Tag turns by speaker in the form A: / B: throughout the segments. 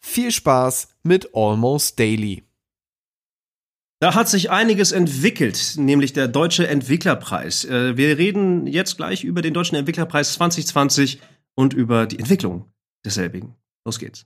A: viel Spaß mit Almost Daily.
B: Da hat sich einiges entwickelt, nämlich der Deutsche Entwicklerpreis. Äh, wir reden jetzt gleich über den Deutschen Entwicklerpreis 2020 und über die Entwicklung desselbigen. Los geht's.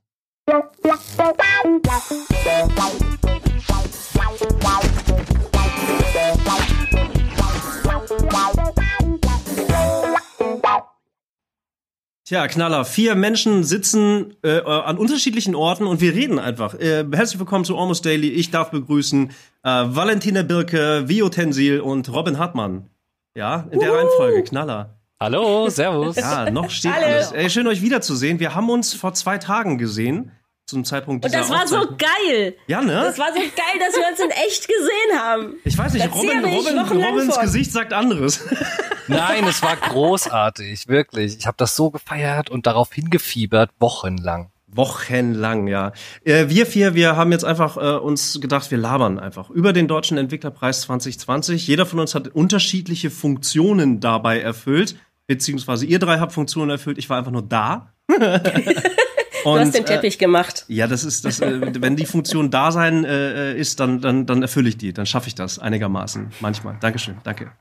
B: Tja, Knaller. Vier Menschen sitzen äh, an unterschiedlichen Orten und wir reden einfach. Äh, herzlich willkommen zu Almost Daily. Ich darf begrüßen äh, Valentina Birke, Vio Tensil und Robin Hartmann. Ja, in der uh. Reihenfolge. Knaller.
C: Hallo, servus.
B: Ja, noch steht Hallo. alles. Ey, schön euch wiederzusehen. Wir haben uns vor zwei Tagen gesehen zum Zeitpunkt
D: dieser Und das war so geil.
B: Ja, ne?
D: Das war so geil, dass wir uns in echt gesehen haben.
B: Ich weiß nicht, Robin, Robin, Robins Gesicht sagt anderes.
C: Nein, es war großartig, wirklich. Ich habe das so gefeiert und darauf hingefiebert, wochenlang.
B: Wochenlang, ja. Äh, wir vier, wir haben jetzt einfach äh, uns gedacht, wir labern einfach über den Deutschen Entwicklerpreis 2020. Jeder von uns hat unterschiedliche Funktionen dabei erfüllt, beziehungsweise ihr drei habt Funktionen erfüllt. Ich war einfach nur da.
D: Und, du hast den Teppich äh, gemacht.
B: Ja, das ist das. Äh, wenn die Funktion da sein äh, ist, dann dann dann erfülle ich die, dann schaffe ich das einigermaßen. Manchmal. Dankeschön, danke.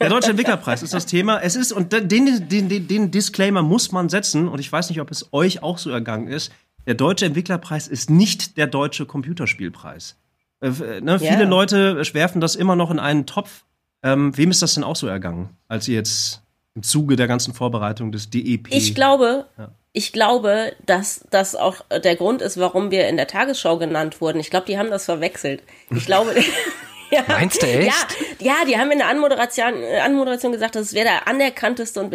B: Der Deutsche Entwicklerpreis ist das Thema. Es ist und den, den, den, den Disclaimer muss man setzen und ich weiß nicht, ob es euch auch so ergangen ist. Der Deutsche Entwicklerpreis ist nicht der Deutsche Computerspielpreis. Äh, ne, yeah. Viele Leute werfen das immer noch in einen Topf. Ähm, wem ist das denn auch so ergangen, als ihr jetzt im Zuge der ganzen Vorbereitung des DEP?
D: Ich glaube, ja ich glaube, dass das auch der Grund ist, warum wir in der Tagesschau genannt wurden. Ich glaube, die haben das verwechselt. Ich glaube.
C: ja, Meinst du echt?
D: Ja, ja, die haben in der Anmoderation, Anmoderation gesagt, das wäre der anerkannteste und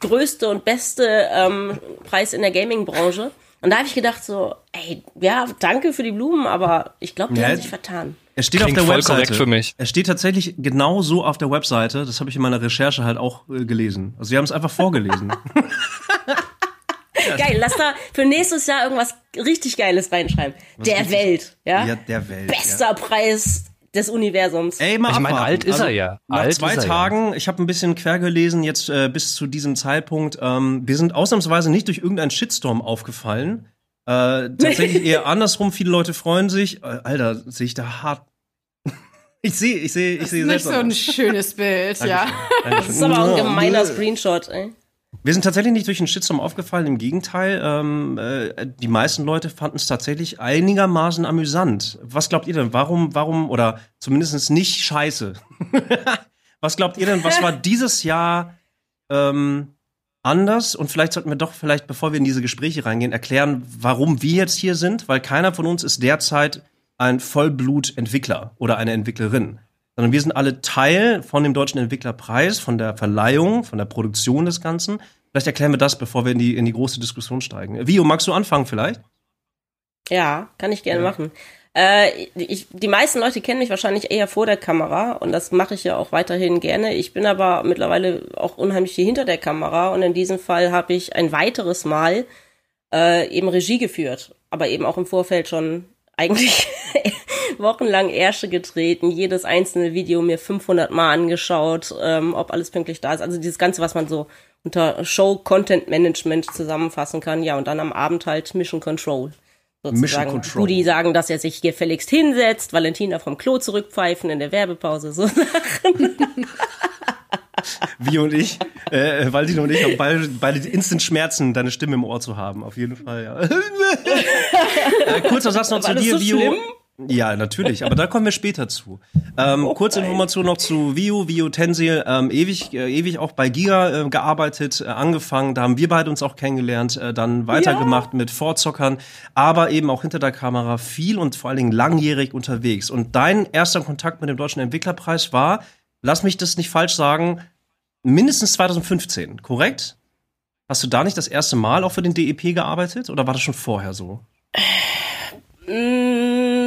D: größte und beste ähm, Preis in der Gaming-Branche. Und da habe ich gedacht so, ey, ja, danke für die Blumen, aber ich glaube, die ja, haben sich vertan.
B: Er steht Klingt auf der Webseite. Für mich. Er steht tatsächlich genau so auf der Webseite. Das habe ich in meiner Recherche halt auch äh, gelesen. Also sie haben es einfach vorgelesen.
D: Geil, lass da für nächstes Jahr irgendwas richtig Geiles reinschreiben. Was der Welt, ja?
B: Ja, der Welt.
D: Bester ja. Preis des Universums.
C: Ey, mal ich meine, alt ist also, er ja.
B: Nach
C: alt
B: zwei Tagen, ja. ich habe ein bisschen quer gelesen jetzt äh, bis zu diesem Zeitpunkt. Ähm, wir sind ausnahmsweise nicht durch irgendeinen Shitstorm aufgefallen. Äh, tatsächlich eher andersrum. Viele Leute freuen sich. Äh, Alter, sehe ich da hart. ich sehe, ich sehe, ich sehe
E: selbst. Nicht so ein schönes Bild, ja.
D: Das ist aber auch ein gemeiner Screenshot, ey.
B: Wir sind tatsächlich nicht durch den Shitstorm aufgefallen, im Gegenteil. Ähm, äh, die meisten Leute fanden es tatsächlich einigermaßen amüsant. Was glaubt ihr denn? Warum, warum, oder zumindest nicht scheiße? was glaubt ihr denn, was war dieses Jahr ähm, anders? Und vielleicht sollten wir doch vielleicht, bevor wir in diese Gespräche reingehen, erklären, warum wir jetzt hier sind, weil keiner von uns ist derzeit ein Vollblut-Entwickler oder eine Entwicklerin sondern wir sind alle Teil von dem Deutschen Entwicklerpreis, von der Verleihung, von der Produktion des Ganzen. Vielleicht erklären wir das, bevor wir in die, in die große Diskussion steigen. Vio, magst du anfangen vielleicht?
D: Ja, kann ich gerne ja. machen. Äh, ich, die meisten Leute kennen mich wahrscheinlich eher vor der Kamera und das mache ich ja auch weiterhin gerne. Ich bin aber mittlerweile auch unheimlich hier hinter der Kamera und in diesem Fall habe ich ein weiteres Mal äh, eben Regie geführt, aber eben auch im Vorfeld schon eigentlich wochenlang Ärsche getreten, jedes einzelne Video mir 500 Mal angeschaut, ähm, ob alles pünktlich da ist. Also dieses Ganze, was man so unter Show Content Management zusammenfassen kann. Ja, und dann am Abend halt Mission Control. Sozusagen. Mission Control. Rudi sagen, dass er sich gefälligst hinsetzt, Valentina vom Klo zurückpfeifen in der Werbepause, so Sachen.
B: Wie und ich, äh, Valentin und ich haben beide, beide instant Schmerzen, deine Stimme im Ohr zu haben. Auf jeden Fall, ja. äh, kurzer Satz noch zu dir, so Vio. Schlimm? Ja, natürlich, aber da kommen wir später zu. Ähm, oh, kurze Information noch zu Vio, Vio Tensil, ähm, ewig, äh, ewig auch bei Giga äh, gearbeitet, äh, angefangen, da haben wir beide uns auch kennengelernt, äh, dann weitergemacht ja. mit Vorzockern, aber eben auch hinter der Kamera viel und vor allen Dingen langjährig unterwegs. Und dein erster Kontakt mit dem Deutschen Entwicklerpreis war, lass mich das nicht falsch sagen, mindestens 2015, korrekt? Hast du da nicht das erste Mal auch für den DEP gearbeitet oder war das schon vorher so?
D: Mm,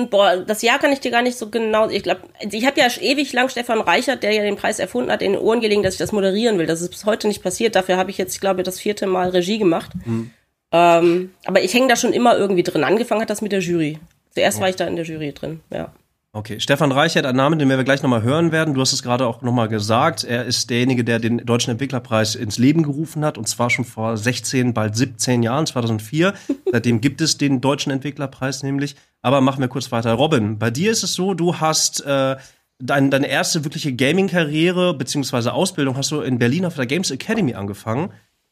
D: boah, das Jahr kann ich dir gar nicht so genau. Ich glaube, ich habe ja ewig lang Stefan Reichert, der ja den Preis erfunden hat, in den Ohren gelegen, dass ich das moderieren will. Das ist bis heute nicht passiert. Dafür habe ich jetzt, ich glaube, das vierte Mal Regie gemacht.
B: Mhm.
D: Ähm, aber ich hänge da schon immer irgendwie drin. Angefangen hat das mit der Jury. Zuerst war ich da in der Jury drin, ja.
B: Okay, Stefan Reichert, ein Name, den wir gleich nochmal hören werden. Du hast es gerade auch nochmal gesagt. Er ist derjenige, der den Deutschen Entwicklerpreis ins Leben gerufen hat. Und zwar schon vor 16, bald 17 Jahren, 2004. Seitdem gibt es den Deutschen Entwicklerpreis nämlich. Aber machen wir kurz weiter. Robin, bei dir ist es so, du hast äh, dein, deine erste wirkliche Gaming-Karriere beziehungsweise Ausbildung hast du in Berlin auf der Games Academy angefangen.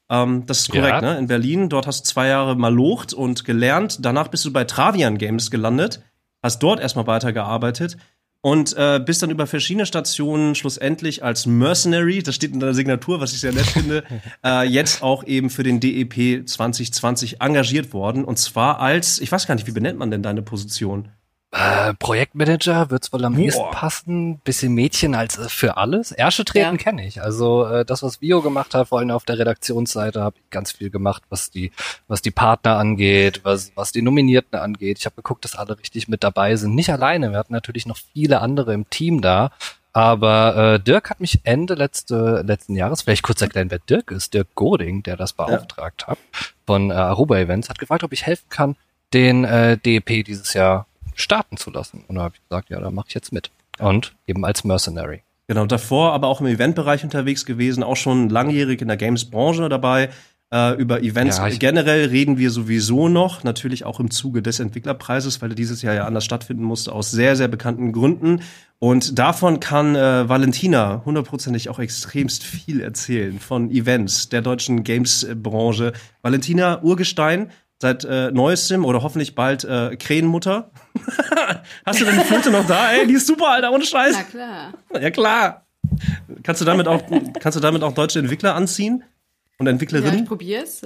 B: Ähm, das ist korrekt,
C: Ja.
B: ne? In Berlin. Dort hast du zwei Jahre malocht und gelernt. Danach bist du bei Travian Games gelandet hast dort erstmal weitergearbeitet und äh, bist dann über verschiedene Stationen schlussendlich als Mercenary, das steht in deiner Signatur, was ich sehr nett finde, äh, jetzt auch eben für den DEP 2020 engagiert worden. Und zwar als, ich weiß gar nicht, wie benennt man denn deine Position?
C: Äh, Projektmanager wird's wohl am
B: Boah.
C: ehesten passen. Bisschen Mädchen als äh, für alles. Erste Treten
D: Ja.
C: kenne ich. Also äh, das, was Vio gemacht hat, vor allem auf der Redaktionsseite, habe ich ganz viel gemacht, was die, was die Partner angeht, was, was die Nominierten angeht. Ich habe geguckt, dass alle richtig mit dabei sind. Nicht alleine. Wir hatten natürlich noch viele andere im Team da. Aber äh, Dirk hat mich Ende letzte, letzten Jahres, vielleicht kurz erklären, wer Dirk ist. Dirk Goding, der das beauftragt hat von äh, Aruba Events, hat gefragt, ob ich helfen kann, den äh, DEP dieses Jahr starten zu lassen. Und da habe ich gesagt, ja, da mache ich jetzt mit. Und eben als Mercenary.
B: Genau, davor aber auch im Eventbereich unterwegs gewesen, auch schon langjährig in der Games-Branche dabei. Äh, über Events
C: Ja,
B: generell reden wir sowieso noch, natürlich auch im Zuge des Entwicklerpreises, weil er dieses Jahr ja anders stattfinden musste, aus sehr, sehr bekannten Gründen. Und davon kann äh, Valentina hundertprozentig auch extremst viel erzählen von Events der deutschen Games-Branche. Valentina Urgestein, seit äh, neuestem oder hoffentlich bald äh, Krähenmutter. Hast du denn die Flöte noch da? Ey, die ist super, Alter, ohne Scheiß.
E: Na klar.
B: Ja klar. Kannst du damit auch, kannst du damit auch deutsche Entwickler anziehen? Und
E: Ja, ich
B: Entwicklerinnen?
E: probier's.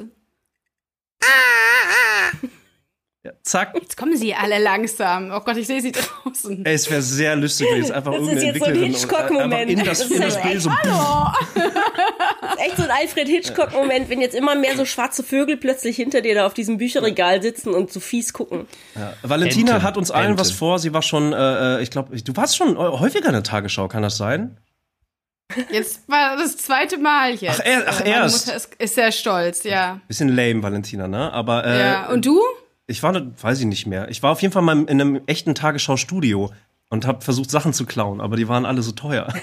B: Ja, zack.
E: Jetzt kommen sie alle langsam. Oh Gott, ich sehe sie draußen.
B: Ey, es wäre sehr lustig, wenn jetzt einfach
D: Das ist
B: irgendeine
D: jetzt so ein Hitchcock-Moment.
B: in das,
D: Das
B: in
D: ist
B: das
D: ja
B: Bild so
D: Das ist echt so ein Alfred Hitchcock-Moment, wenn jetzt immer mehr so schwarze Vögel plötzlich hinter dir da auf diesem Bücherregal sitzen und so fies gucken.
B: Valentina
C: Enten.
B: hat uns allen was
C: Enten.
B: vor. Sie war schon, äh, äh, ich glaube, du warst schon häufiger in der Tagesschau, kann das sein?
E: Jetzt war das zweite Mal jetzt.
B: Ach, er- ach,
E: Meine
B: erst.
E: Mutter ist, ist sehr stolz, ja.
B: Bisschen lame, Valentina, ne? Aber äh,
E: ja. Und du?
B: Ich war, weiß ich nicht mehr. Ich war auf jeden Fall mal in einem echten Tagesschau-Studio und habe versucht, Sachen zu klauen, aber die waren alle so teuer.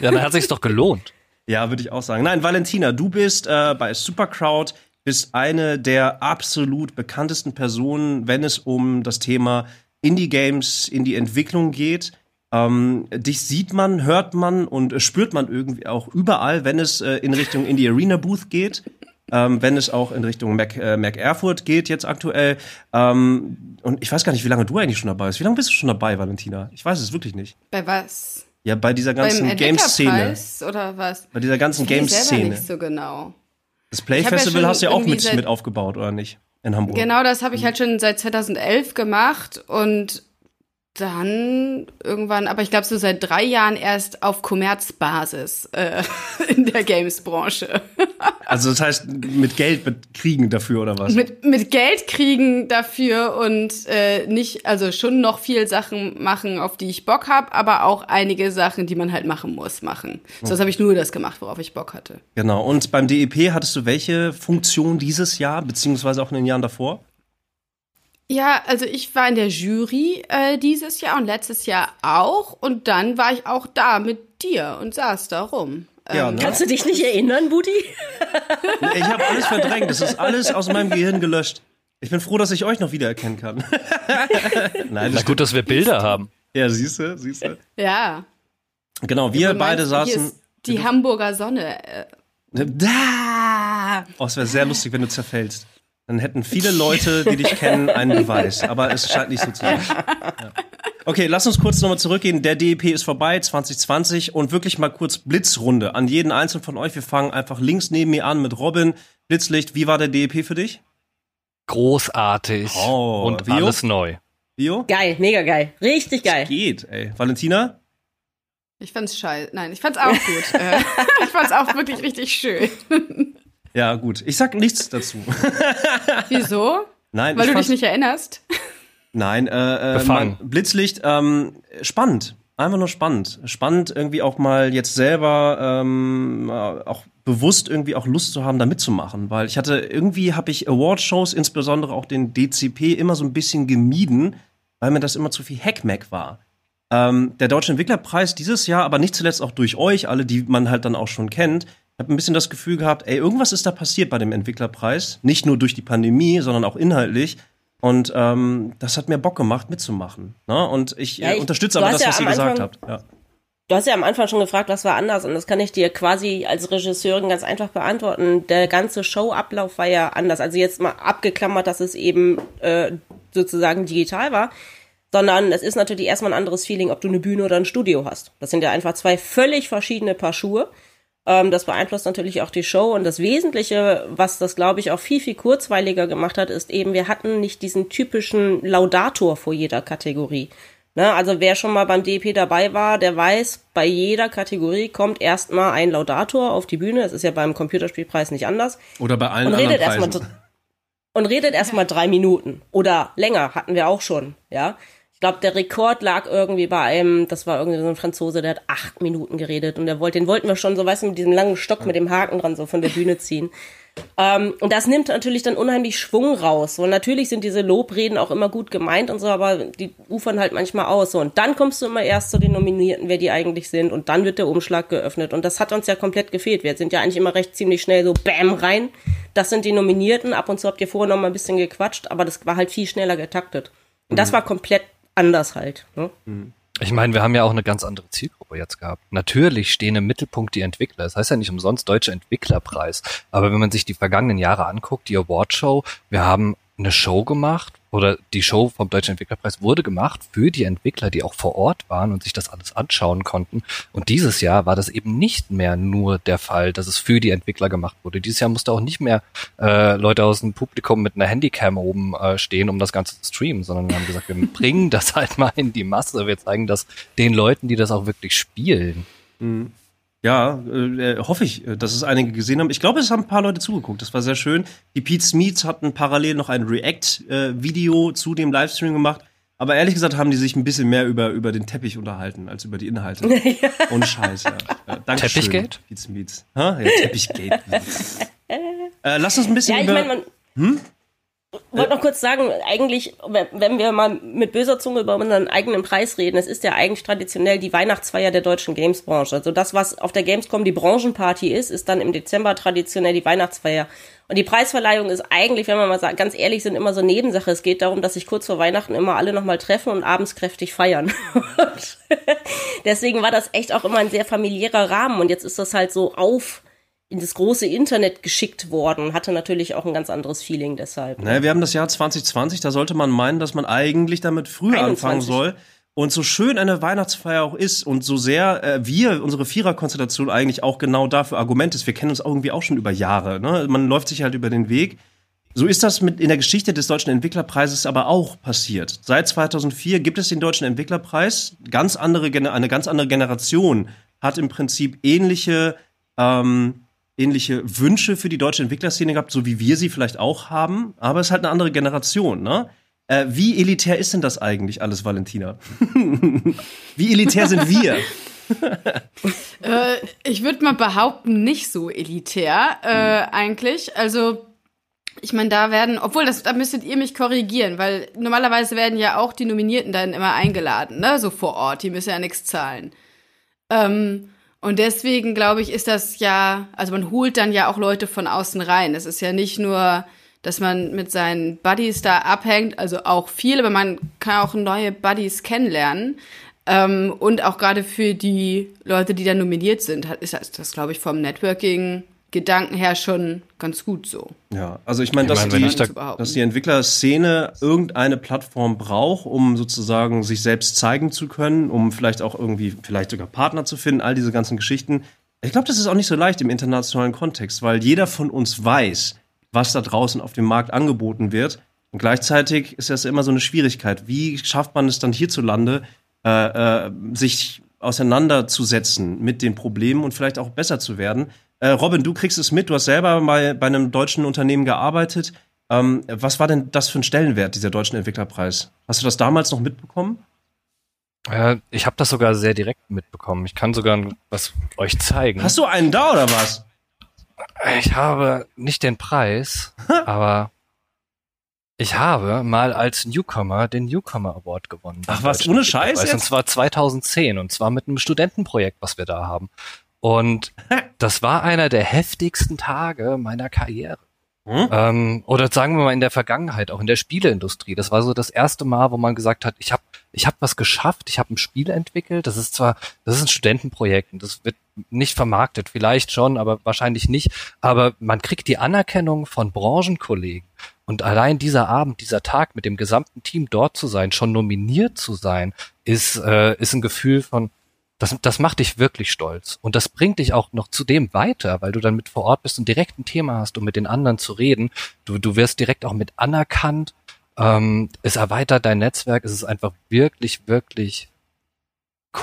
C: Ja, dann hat sich's doch gelohnt.
B: Ja, würde ich auch sagen. Nein, Valentina, du bist äh, bei Supercrowd, bist eine der absolut bekanntesten Personen, wenn es um das Thema Indie-Games, Indie-Entwicklung geht. Ähm, dich sieht man, hört man und äh, spürt man irgendwie auch überall, wenn es äh, in Richtung Indie Arena Booth geht. Ähm, wenn es auch in Richtung Mac, äh, Mac Erfurt geht jetzt aktuell. Ähm, und ich weiß gar nicht, wie lange du eigentlich schon dabei bist. Wie lange bist du schon dabei, Valentina? Ich weiß es wirklich nicht.
E: Bei was?
B: Ja, bei dieser ganzen.
E: Entwicklerpreis oder was?
B: Bei dieser ganzen Games-Szene.
E: nicht so genau.
B: Das Play
E: ja
B: Festival
E: schon
B: hast du ja auch mit, mit aufgebaut, oder nicht? In Hamburg.
E: Genau, das habe ich halt schon seit 2011 gemacht und dann irgendwann, aber ich glaube so seit drei Jahren erst auf Kommerzbasis äh, in der Games-Branche.
B: Also das heißt, mit Geld mit kriegen dafür, oder was?
E: mit, mit Geld kriegen dafür und äh, nicht, also schon noch viel Sachen machen, auf die ich Bock habe, aber auch einige Sachen, die man halt machen muss, machen. Sonst habe ich nur das gemacht, worauf ich Bock hatte.
B: Genau. Und beim DEP hattest du welche Funktion dieses Jahr, beziehungsweise auch in den Jahren davor?
E: Ja, also ich war in der Jury äh, dieses Jahr und letztes Jahr auch und dann war ich auch da mit dir und saß da rum.
B: Ja,
E: Ähm,
B: ne?
D: Kannst du dich nicht erinnern, Budi?
B: Ich habe alles verdrängt. Das ist alles aus meinem Gehirn gelöscht. Ich bin froh, dass ich euch noch wiedererkennen kann. Nein,
C: Na
B: das
C: gut, dass wir Bilder haben.
B: Ja, siehst du, siehst du.
E: Ja.
B: Genau, wir beide
E: meinst, hier
B: saßen.
E: ist Die Hamburger Sonne. Äh,
B: Da! Oh, es wäre sehr lustig, wenn du zerfällst. Dann hätten viele Leute, die dich kennen, einen Beweis. Aber es scheint nicht so zu sein. Ja. Okay, lass uns kurz nochmal zurückgehen. Der DEP ist vorbei, 2020. Und wirklich mal kurz Blitzrunde an jeden einzelnen von euch. Wir fangen einfach links neben mir an mit Robin. Blitzlicht, wie war der DEP für dich?
C: Großartig
B: Oh,
C: und
B: Vio?
C: alles neu.
B: Bio?
D: Geil, mega geil. Richtig geil.
B: Geht, ey. Valentina?
E: ich fand's scheiße. Nein, ich fand's auch gut. äh, ich fand's auch wirklich richtig schön.
B: Ja, gut. Ich sag nichts dazu.
E: Wieso?
B: Nein,
E: Weil du dich nicht erinnerst.
B: Nein, äh, äh, mein Blitzlicht, ähm, spannend. Einfach nur spannend. Spannend, irgendwie auch mal jetzt selber ähm, äh, auch bewusst irgendwie auch Lust zu haben, da mitzumachen. Weil ich hatte, irgendwie habe ich Award-Shows, insbesondere auch den DCP, immer so ein bisschen gemieden, weil mir das immer zu viel Hackmack war. Ähm, der Deutsche Entwicklerpreis dieses Jahr, aber nicht zuletzt auch durch euch, alle, die man halt dann auch schon kennt, habe ein bisschen das Gefühl gehabt, ey, irgendwas ist da passiert bei dem Entwicklerpreis. Nicht nur durch die Pandemie, sondern auch inhaltlich. Und ähm, das hat mir Bock gemacht, mitzumachen. Ne? Und ich,
D: Ja,
B: äh,
D: ich-
B: unterstütze aber das,
D: ja
B: was ihr gesagt habt. Ja.
D: Du hast ja am Anfang schon gefragt, was war anders und das kann ich dir quasi als Regisseurin ganz einfach beantworten. Der ganze Showablauf war ja anders. Also jetzt mal abgeklammert, dass es eben äh, sozusagen digital war, sondern es ist natürlich erstmal ein anderes Feeling, ob du eine Bühne oder ein Studio hast. Das sind ja einfach zwei völlig verschiedene Paar Schuhe. Ähm, das beeinflusst natürlich auch die Show und das Wesentliche, was das glaube ich auch viel, viel kurzweiliger gemacht hat, ist eben, wir hatten nicht diesen typischen Laudator vor jeder Kategorie. Ne, also wer schon mal beim DEP dabei war, der weiß, bei jeder Kategorie kommt erstmal ein Laudator auf die Bühne. Das ist ja beim Computerspielpreis nicht anders.
B: Oder bei allen
D: Und
B: anderen
D: redet erstmal
B: Preisen.
D: und redet erstmal drei Minuten oder länger hatten wir auch schon, ja. Ich glaube, der Rekord lag irgendwie bei einem, das war irgendwie so ein Franzose, der hat acht Minuten geredet und der wollte, den wollten wir schon so, weißt du, mit diesem langen Stock mit dem Haken dran so von der Bühne ziehen. Ähm, und das nimmt natürlich dann unheimlich Schwung raus. Und natürlich sind diese Lobreden auch immer gut gemeint und so, aber die ufern halt manchmal aus. So. Und dann kommst du immer erst zu den Nominierten, wer die eigentlich sind. Und dann wird der Umschlag geöffnet. Und das hat uns ja komplett gefehlt. Wir sind ja eigentlich immer recht ziemlich schnell so Bäm rein. Das sind die Nominierten. Ab und zu habt ihr vorher noch mal ein bisschen gequatscht, aber das war halt viel schneller getaktet. Und das war komplett anders halt. Ne?
C: Ich meine, wir haben ja auch eine ganz andere Zielgruppe jetzt gehabt. Natürlich stehen im Mittelpunkt die Entwickler. Das heißt ja nicht umsonst Deutscher Entwicklerpreis. Aber wenn man sich die vergangenen Jahre anguckt, die Awardshow, wir haben eine Show gemacht oder die Show vom Deutschen Entwicklerpreis wurde gemacht für die Entwickler, die auch vor Ort waren und sich das alles anschauen konnten. Und dieses Jahr war das eben nicht mehr nur der Fall, dass es für die Entwickler gemacht wurde. Dieses Jahr musste auch nicht mehr äh, Leute aus dem Publikum mit einer Handycam oben äh, stehen, um das Ganze zu streamen, sondern wir haben gesagt, wir bringen das halt mal in die Masse. Wir zeigen das den Leuten, die das auch wirklich spielen.
B: Ja, äh, hoffe ich, äh, dass es einige gesehen haben. Ich glaube, es haben ein paar Leute zugeguckt. Das war sehr schön. Die Pete Smeets hatten parallel noch ein React-Video zu dem Livestream gemacht. Aber ehrlich gesagt haben die sich ein bisschen mehr über, über den Teppich unterhalten, als über die Inhalte. Und Scheiß, ja. ja Dankeschön,
C: Teppichgate?
B: Pete Smeets. Ha? Ja, Teppichgate. äh, lass uns ein bisschen
D: Ja, ich
B: über...
D: meine, man. Wollte noch kurz sagen, eigentlich, wenn wir mal mit böser Zunge über unseren eigenen Preis reden, es ist ja eigentlich traditionell die Weihnachtsfeier der deutschen Gamesbranche. Also das, was auf der Gamescom die Branchenparty ist, ist dann im Dezember traditionell die Weihnachtsfeier. Und die Preisverleihung ist eigentlich, wenn wir mal ganz ehrlich sind, immer so Nebensache. Es geht darum, dass sich kurz vor Weihnachten immer alle nochmal treffen und abends kräftig feiern. Deswegen war das echt auch immer ein sehr familiärer Rahmen. Und jetzt ist das halt so auf in das große Internet geschickt worden. Hatte natürlich auch ein ganz anderes Feeling deshalb.
B: Naja, wir haben das Jahr 2020, da sollte man meinen, dass man eigentlich damit früher
D: 21.
B: anfangen soll. Und so schön eine Weihnachtsfeier auch ist und so sehr äh, wir, unsere Viererkonstellation eigentlich auch genau dafür Argument ist, wir kennen uns irgendwie auch schon über Jahre. Ne? Man läuft sich halt über den Weg. So ist das mit in der Geschichte des Deutschen Entwicklerpreises aber auch passiert. Seit 2004 gibt es den Deutschen Entwicklerpreis. Ganz andere, eine ganz andere Generation hat im Prinzip ähnliche ähm, ähnliche Wünsche für die deutsche Entwicklerszene gehabt, so wie wir sie vielleicht auch haben, aber es ist halt eine andere Generation, ne? Äh, wie elitär ist denn das eigentlich alles, Valentina? wie elitär sind wir?
E: Äh, ich würde mal behaupten, nicht so elitär äh, eigentlich. Also ich meine, da werden, obwohl das, da müsstet ihr mich korrigieren, weil normalerweise werden ja auch die Nominierten dann immer eingeladen, ne, so vor Ort. Die müssen ja nichts zahlen. Ähm, und deswegen glaube ich, ist das ja, also man holt dann ja auch Leute von außen rein. Es ist ja nicht nur, dass man mit seinen Buddies da abhängt, also auch viel, aber man kann auch neue Buddies kennenlernen. Ähm, und auch gerade für die Leute, die da nominiert sind, ist das, das glaube ich, vom Networking-Gedanken her schon ganz gut so.
B: Ja, also ich meine, dass,
C: meine, wenn
B: die,
C: ich da-
B: dass die Entwicklerszene irgendeine Plattform braucht, um sozusagen sich selbst zeigen zu können, um vielleicht auch irgendwie, vielleicht sogar Partner zu finden, all diese ganzen Geschichten. Ich glaube, das ist auch nicht so leicht im internationalen Kontext, weil jeder von uns weiß, was da draußen auf dem Markt angeboten wird. Und gleichzeitig ist das immer so eine Schwierigkeit. Wie schafft man es dann hierzulande, äh, äh, sich auseinanderzusetzen mit den Problemen und vielleicht auch besser zu werden? Äh, Robin, du kriegst es mit, du hast selber mal bei einem deutschen Unternehmen gearbeitet. Ähm, was war denn das für ein Stellenwert, dieser deutschen Entwicklerpreis? Hast du das damals noch mitbekommen?
C: Äh, ich habe das sogar sehr direkt mitbekommen. Ich kann sogar was euch zeigen.
B: Hast du einen da oder was?
C: Ich habe nicht den Preis, aber ich habe mal als Newcomer den Newcomer Award gewonnen.
B: Ach was, ohne Scheiß?
C: Und zwar 2010 und zwar mit einem Studentenprojekt, was wir da haben. Und das war einer der heftigsten Tage meiner Karriere. Hm? Ähm, oder sagen wir mal in der Vergangenheit, auch in der Spieleindustrie. Das war so das erste Mal, wo man gesagt hat, ich habe ich hab was geschafft, ich habe ein Spiel entwickelt. Das ist zwar, das ist ein Studentenprojekt und das wird nicht vermarktet, vielleicht schon, aber wahrscheinlich nicht. Aber man kriegt die Anerkennung von Branchenkollegen. Und allein dieser Abend, dieser Tag mit dem gesamten Team dort zu sein, schon nominiert zu sein, ist, äh, ist ein Gefühl von, das, das macht dich wirklich stolz. Und das bringt dich auch noch zudem weiter, weil du dann mit vor Ort bist und direkt ein Thema hast, um mit den anderen zu reden. Du, du wirst direkt auch mit anerkannt. Ähm, es erweitert dein Netzwerk. Es ist einfach wirklich, wirklich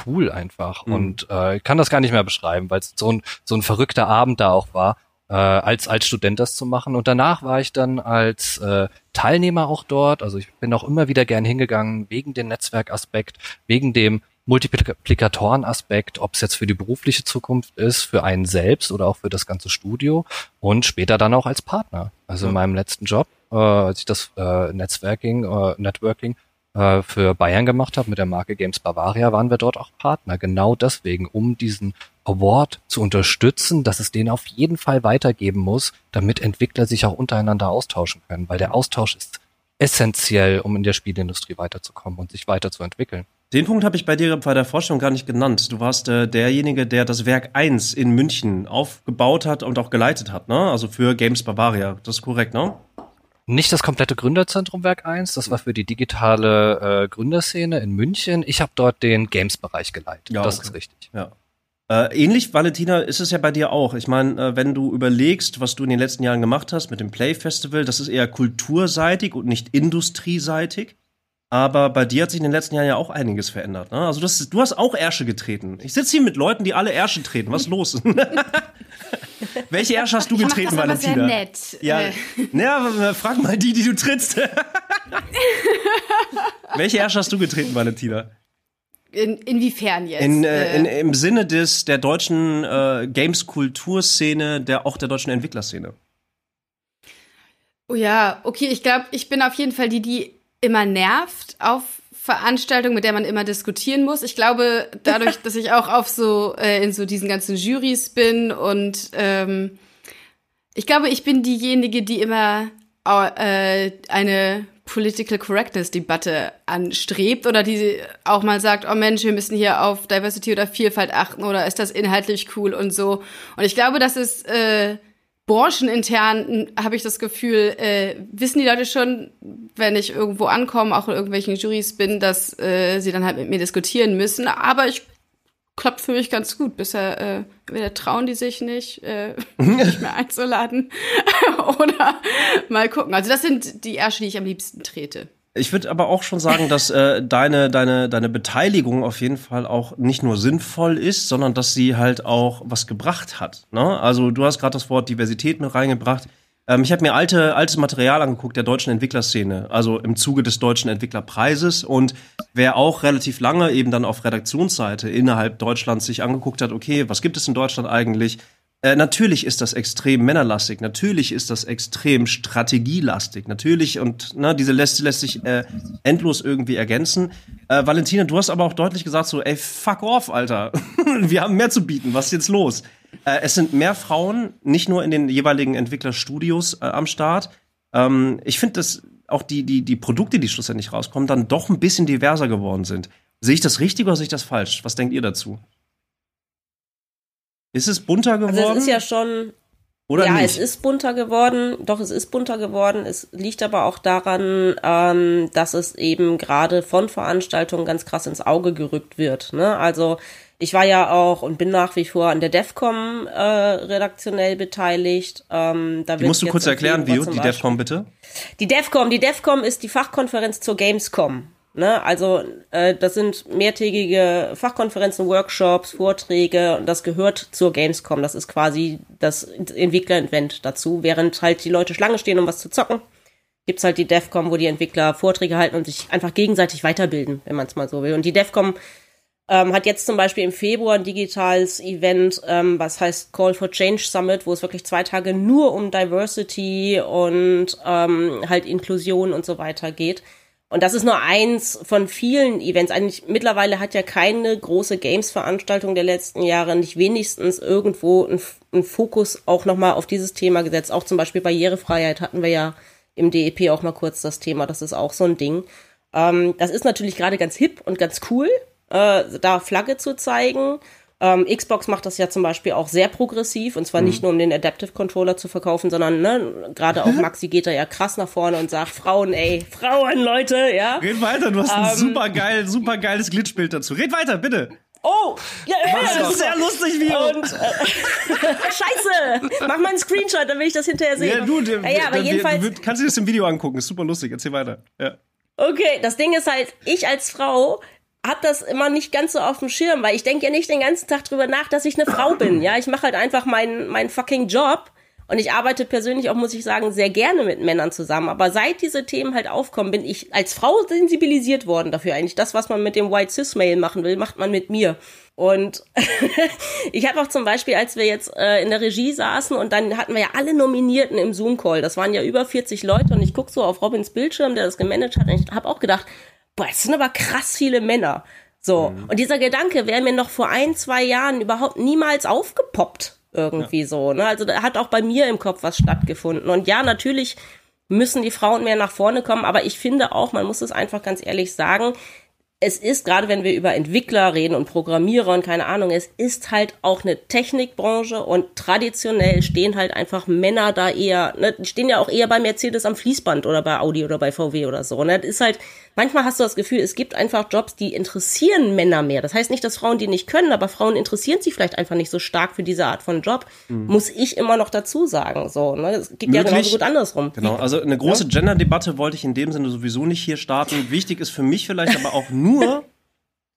C: cool einfach. Mhm. Und äh, ich kann das gar nicht mehr beschreiben, weil es so ein, so ein verrückter Abend da auch war, äh, als, als Student das zu machen. Und danach war ich dann als äh, Teilnehmer auch dort. Also ich bin auch immer wieder gern hingegangen, wegen dem Netzwerkaspekt, wegen dem Multiplikatorenaspekt, ob es jetzt für die berufliche Zukunft ist, für einen selbst oder auch für das ganze Studio und später dann auch als Partner. Also in meinem letzten Job, äh, als ich das äh, Netzwerking, äh, Networking äh, für Bayern gemacht habe mit der Marke Games Bavaria, waren wir dort auch Partner. Genau deswegen, um diesen Award zu unterstützen, dass es den auf jeden Fall weitergeben muss, damit Entwickler sich auch untereinander austauschen können, weil der Austausch ist essentiell, um in der Spielindustrie weiterzukommen und sich weiterzuentwickeln.
B: Den Punkt habe ich bei dir bei der Forschung gar nicht genannt. Du warst äh, derjenige, der das Werk 1 in München aufgebaut hat und auch geleitet hat, ne? Also für Games Bavaria. Das ist korrekt, ne?
C: Nicht das komplette Gründerzentrum Werk 1, das war für die digitale äh, Gründerszene in München. Ich habe dort den Games-Bereich geleitet. Ja, das okay. ist richtig.
B: Ja. Äh, ähnlich, Valentina, ist es ja bei dir auch. Ich meine, äh, wenn du überlegst, was du in den letzten Jahren gemacht hast mit dem Play Festival, das ist eher kulturseitig und nicht industrieseitig. Aber bei dir hat sich in den letzten Jahren ja auch einiges verändert. Ne? Also du hast, du hast auch Ärsche getreten. Ich sitze hier mit Leuten, die alle Ärsche treten. Was ist los? Welche Ärsche hast du getreten, ich mach das Valentina?
E: Sehr nett.
B: Ja, äh. ja, frag mal die, die du trittst. Welche Ärsche hast du getreten, Valentina?
E: In, inwiefern jetzt?
B: In, äh, in, Im Sinne des der deutschen äh, Games-Kulturszene, der auch der deutschen Entwicklerszene.
E: Oh ja, okay, ich glaube, ich bin auf jeden Fall die, die immer nervt auf Veranstaltungen, mit der man immer diskutieren muss. Ich glaube, dadurch, dass ich auch auf so äh, in so diesen ganzen Jurys bin und ähm, ich glaube, ich bin diejenige, die immer äh, eine Political Correctness Debatte anstrebt oder die auch mal sagt, oh Mensch, wir müssen hier auf Diversity oder Vielfalt achten oder ist das inhaltlich cool und so. Und ich glaube, das ist äh, branchenintern habe ich das Gefühl, äh, wissen die Leute schon, wenn ich irgendwo ankomme, auch in irgendwelchen Juries bin, dass äh, sie dann halt mit mir diskutieren müssen. Aber ich klappt für mich ganz gut. Bisher äh, trauen die sich nicht, äh, mich mehr einzuladen oder mal gucken. Also das sind die Ärsche, die ich am liebsten trete.
B: Ich würde aber auch schon sagen, dass äh, deine, deine, deine Beteiligung auf jeden Fall auch nicht nur sinnvoll ist, sondern dass sie halt auch was gebracht hat. Ne? Also du hast gerade das Wort Diversität mit reingebracht. Ähm, ich habe mir alte, altes Material angeguckt der deutschen Entwicklerszene, also im Zuge des deutschen Entwicklerpreises. Und wer auch relativ lange eben dann auf Redaktionsseite innerhalb Deutschlands sich angeguckt hat, okay, was gibt es in Deutschland eigentlich? Äh, natürlich ist das extrem männerlastig, natürlich ist das extrem strategielastig, natürlich und ne, diese lässt, lässt sich äh, endlos irgendwie ergänzen. Äh, Valentina, du hast aber auch deutlich gesagt so, ey, fuck off, Alter. Wir haben mehr zu bieten, was ist jetzt los? Äh, es sind mehr Frauen, nicht nur in den jeweiligen Entwicklerstudios äh, am Start. Ähm, ich finde, dass auch die, die, die Produkte, die schlussendlich rauskommen, dann doch ein bisschen diverser geworden sind. Sehe ich das richtig oder sehe ich das falsch? Was denkt ihr dazu? Ist es bunter geworden?
D: Also es ist ja schon.
B: Oder
D: ja,
B: nicht?
D: es ist bunter geworden. Doch, es ist bunter geworden. Es liegt aber auch daran, ähm, dass es eben gerade von Veranstaltungen ganz krass ins Auge gerückt wird. Ne? Also ich war ja auch und bin nach wie vor an der DEFCOM äh, redaktionell beteiligt. Ähm,
B: da die musst du kurz erklären, wie die DEFCOM bitte?
D: Die DEFCOM, die DEFCOM ist die Fachkonferenz zur Gamescom. Ne? Also äh, das sind mehrtägige Fachkonferenzen, Workshops, Vorträge und das gehört zur Gamescom. Das ist quasi das Entwickler-Event dazu, während halt die Leute Schlange stehen, um was zu zocken. gibt's halt die DEFCOM, wo die Entwickler Vorträge halten und sich einfach gegenseitig weiterbilden, wenn man es mal so will. Und die DEFCOM ähm, hat jetzt zum Beispiel im Februar ein digitales Event, ähm, was heißt Call for Change Summit, wo es wirklich zwei Tage nur um Diversity und ähm, halt Inklusion und so weiter geht. Und das ist nur eins von vielen Events. Eigentlich mittlerweile hat ja keine große Games-Veranstaltung der letzten Jahre nicht wenigstens irgendwo einen Fokus auch nochmal auf dieses Thema gesetzt. Auch zum Beispiel Barrierefreiheit hatten wir ja im DEP auch mal kurz das Thema. Das ist auch so ein Ding. Ähm, das ist natürlich gerade ganz hip und ganz cool, äh, da Flagge zu zeigen. Ähm, Xbox macht das ja zum Beispiel auch sehr progressiv und zwar mhm. nicht nur um den Adaptive Controller zu verkaufen, sondern ne, gerade auch Maxi geht da ja krass nach vorne und sagt, Frauen, ey, Frauen, Leute, ja.
B: Red weiter, du hast ähm, ein super geil, super geiles Glitchbild dazu. Red weiter, bitte.
D: Oh, ja, ja,
B: das, ist sehr lustig, wie
D: und, äh, Scheiße, mach mal einen Screenshot, dann will ich das hinterher sehen.
B: Ja, du, der, ja, ja, aber der, jedenfalls, du kannst du das im Video angucken, ist super lustig. Erzähl weiter. Ja.
D: Okay, das Ding ist halt, ich als Frau hab das immer nicht ganz so auf dem Schirm, weil ich denke ja nicht den ganzen Tag drüber nach, dass ich eine Frau bin. Ja, ich mache halt einfach meinen meinen fucking Job und ich arbeite persönlich auch, muss ich sagen, sehr gerne mit Männern zusammen. Aber seit diese Themen halt aufkommen, bin ich als Frau sensibilisiert worden dafür. Eigentlich das, was man mit dem White Cis Male machen will, macht man mit mir. Und ich habe auch zum Beispiel, als wir jetzt äh, in der Regie saßen und dann hatten wir ja alle Nominierten im Zoom-Call, das waren ja über 40 Leute und ich guck so auf Robins Bildschirm, der das gemanagt hat und ich habe auch gedacht, boah, es sind aber krass viele Männer. So. Mhm. Und dieser Gedanke wäre mir noch vor ein, zwei Jahren überhaupt niemals aufgepoppt. Irgendwie ja. so. Ne? Also da hat auch bei mir im Kopf was stattgefunden. Und ja, natürlich müssen die Frauen mehr nach vorne kommen, aber ich finde auch, man muss es einfach ganz ehrlich sagen, es ist, gerade wenn wir über Entwickler reden und Programmierer und keine Ahnung, es ist halt auch eine Technikbranche und traditionell stehen halt einfach Männer da eher, ne, stehen ja auch eher bei Mercedes am Fließband oder bei Audi oder bei VW oder so. Ne? Das ist halt, manchmal hast du das Gefühl, es gibt einfach Jobs, die interessieren Männer mehr. Das heißt nicht, dass Frauen die nicht können, aber Frauen interessieren sich vielleicht einfach nicht so stark für diese Art von Job. Mhm. Muss ich immer noch dazu sagen. So, ne? Es gibt Möglich. ja genauso gut andersrum.
B: Genau, also eine große ja? Gender-Debatte wollte ich in dem Sinne sowieso nicht hier starten. Wichtig ist für mich vielleicht aber auch nur,